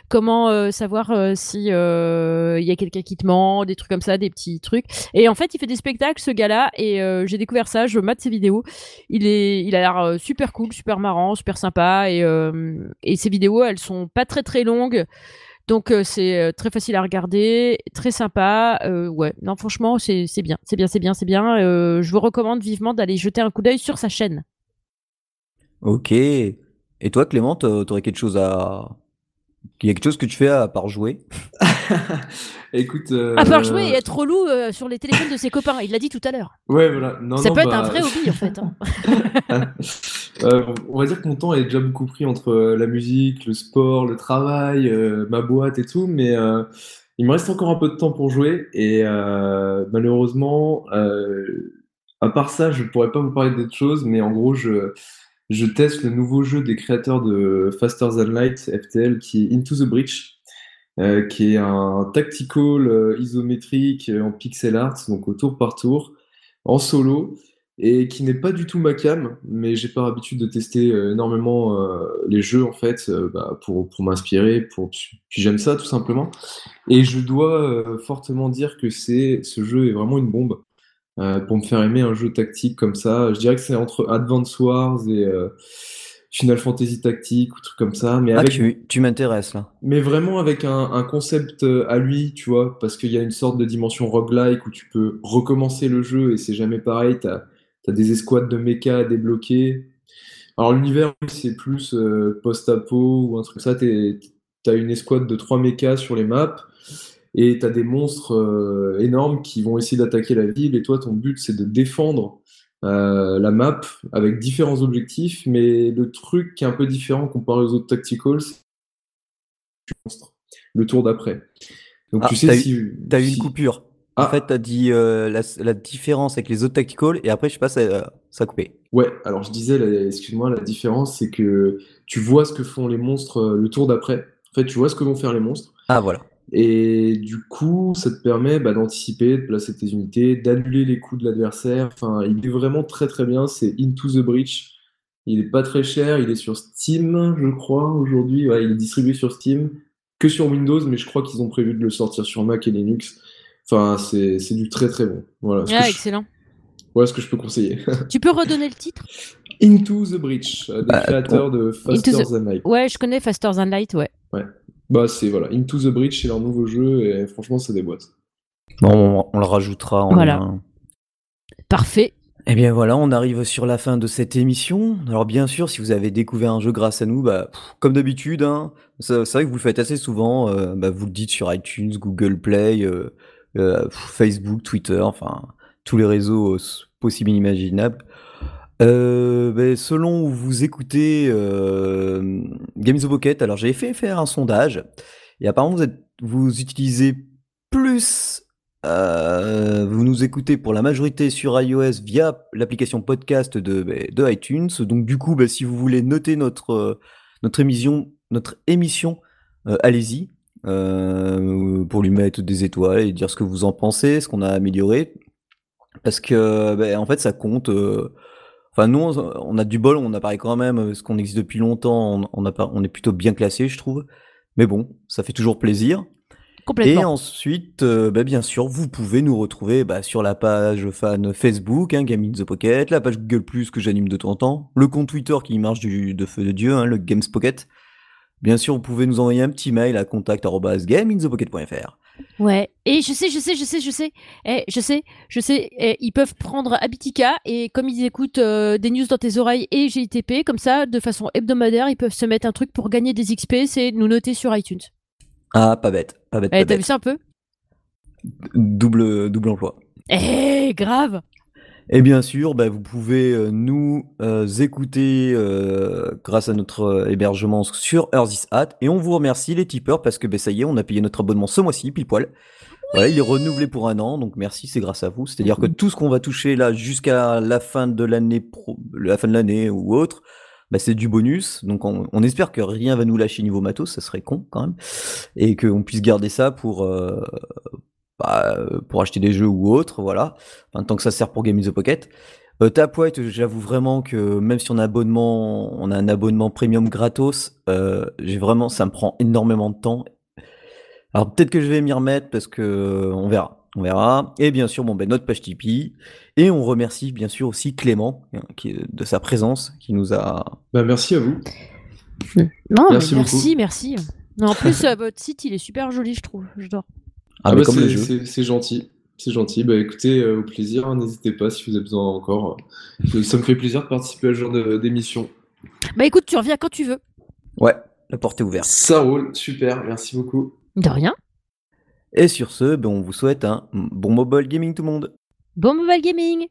comment savoir si il y a quelqu'un qui te ment des trucs comme ça des petits trucs. Et en fait il fait des spectacles ce gars là et euh, j'ai découvert ça, je mate ses vidéos. Il est, il a l'air euh, super cool, super marrant, super sympa et, euh, et ses vidéos, elles sont pas très très longues. Donc c'est très facile à regarder, très sympa. ouais, non franchement c'est bien, c'est bien, c'est bien, c'est bien. je vous recommande vivement d'aller jeter un coup d'œil sur sa chaîne. Ok. Et toi Clément, t'aurais quelque chose à, il y a quelque chose que tu fais à part jouer? Écoute. À part jouer et être relou euh, sur les téléphones de ses copains, il l'a dit tout à l'heure. Ouais, voilà. Non, ça peut être un bah, vrai hobby en fait. Hein. Euh, on va dire que mon temps est déjà beaucoup pris entre euh, la musique, le sport, le travail, ma boîte et tout, mais il me reste encore un peu de temps pour jouer et malheureusement, à part ça, je pourrais pas vous parler d'autre chose, mais en gros, je je teste le nouveau jeu des créateurs de Faster Than Light, FTL, qui est Into the Breach, euh, qui est un tactical euh, isométrique euh, en pixel art, donc au tour par tour, en solo, et qui n'est pas du tout ma cam, mais j'ai pas l'habitude de tester énormément les jeux en fait, bah, pour, pour m'inspirer, pour puis j'aime ça tout simplement. Et je dois fortement dire que ce jeu est vraiment une bombe. Pour me faire aimer un jeu tactique comme ça. Je dirais que c'est entre Advance Wars et Final Fantasy Tactique ou truc comme ça. Mais ah, tu, tu m'intéresses là. Mais vraiment avec un, un, concept euh, à lui, tu vois, parce qu'il y a une sorte de dimension roguelike où tu peux recommencer le jeu et c'est jamais pareil. Tu as, des escouades de mecha à débloquer. Alors l'univers, c'est plus post-apo ou un truc comme ça. Tu as une escouade de trois mechas sur les maps et tu as des monstres euh, énormes qui vont essayer d'attaquer la ville, et toi, ton but, c'est de défendre euh, la map avec différents objectifs, mais le truc qui est un peu différent comparé aux autres tacticals, c'est le tour d'après. Donc tu ah, sais si... T'as eu une coupure. En ah. fait, tu as dit euh, la, différence avec les autres tacticals et après, je sais pas, ça, ça a coupé. Ouais, alors je disais, excuse-moi, la différence, c'est que tu vois ce que font les monstres le tour d'après. En fait, tu vois ce que vont faire les monstres. Ah, voilà. Et du coup, ça te permet bah, d'anticiper, de placer tes unités, d'annuler les coups de l'adversaire. Enfin, il est vraiment très très bien. C'est Into the Breach. Il est pas très cher. Il est sur Steam, je crois, aujourd'hui. il est distribué sur Steam, que sur Windows, mais je crois qu'ils ont prévu de le sortir sur Mac et Linux. Enfin, c'est du très très bon. Voilà. Ah, excellent. Voilà ce que je peux conseiller. tu peux redonner le titre? Into the Breach, des bah, créateurs de Faster Than Light. Ouais, je connais Faster Than Light, ouais. Ouais. Bah, c'est voilà, Into the Breach, c'est leur nouveau jeu et franchement, c'est des boîtes. Bon, on, le rajoutera en Voilà. Parfait. Eh bien voilà, on arrive sur la fin de cette émission. Alors bien sûr, si vous avez découvert un jeu grâce à nous, bah, comme d'habitude, hein, c'est vrai que vous le faites assez souvent, euh, bah, vous le dites sur iTunes, Google Play, euh, euh, Facebook, Twitter, enfin tous les réseaux possibles et inimaginables. Euh, ben, selon où vous écoutez euh, Games of Pocket, alors j'ai fait faire un sondage et apparemment vous, êtes, vous utilisez plus, euh, vous nous écoutez pour la majorité sur iOS via l'application podcast de, ben, de iTunes. Donc du coup, ben, si vous voulez noter notre, notre émission, notre émission allez-y pour lui mettre des étoiles et dire ce que vous en pensez, ce qu'on a amélioré. Parce que ben, en fait ça compte Enfin, nous, on a du bol, on apparaît quand même, parce qu'on existe depuis longtemps, on, on est plutôt bien classé, je trouve. Mais bon, ça fait toujours plaisir. Complètement. Et ensuite, euh, bah, bien sûr, vous pouvez nous retrouver bah, sur la page fan Facebook, hein, Game in the Pocket, la page Google Plus que j'anime de temps en temps, le compte Twitter qui marche du, de feu de Dieu, hein, le Games Pocket. Bien sûr, vous pouvez nous envoyer un petit mail à contact@gameinthepocket.fr. Ouais, et je sais, je sais, je sais, je sais, eh, je sais, je sais, eh, ils peuvent prendre Abitica et comme ils écoutent euh, des news dans tes oreilles et GITP, comme ça, de façon hebdomadaire, ils peuvent se mettre un truc pour gagner des XP, c'est nous noter sur iTunes. Ah, pas bête, pas bête, Eh, T'as vu ça un peu? Double, double emploi. Eh, grave Et bien sûr, bah, vous pouvez euh, nous euh, écouter euh, grâce à notre euh, hébergement sur Earth This Hat. Et on vous remercie les tipeurs parce que bah, ça y est, on a payé notre abonnement ce mois-ci, pile poil. Voilà, il est renouvelé pour un an, donc merci, c'est grâce à vous. C'est-à-dire que tout ce qu'on va toucher là jusqu'à la fin de l'année, la fin de l'année ou autre, bah, c'est du bonus. Donc on, on espère que rien va nous lâcher niveau matos, ça serait con quand même, et qu'on puisse garder ça pour euh, bah, euh, pour acheter des jeux ou autre, voilà. Enfin, tant que ça sert pour Game in the Pocket. Euh, Tapwhite, j'avoue vraiment que même si on a abonnement, on a un abonnement premium gratos, euh, j'ai vraiment, ça me prend énormément de temps. Alors peut-être que je vais m'y remettre parce que euh, on verra, on verra. Et bien sûr, bon ben notre page Tipeee. Et on remercie bien sûr aussi Clément hein, qui, de sa présence, qui nous a. Bah, merci à vous. Non, Merci merci, merci. Non, en plus, votre site, il est super joli, je trouve. J'adore. Ah, Ah bah, c'est- gentil. C'est gentil. Bah écoutez, euh, au plaisir, n'hésitez pas si vous avez besoin encore. Ça me fait plaisir de participer à ce genre de- d'émission. Bah écoute, tu reviens quand tu veux. Ouais, la porte est ouverte. Ça roule, super, merci beaucoup. De rien. Et sur ce, ben, on vous souhaite un bon mobile gaming tout le monde. Bon mobile gaming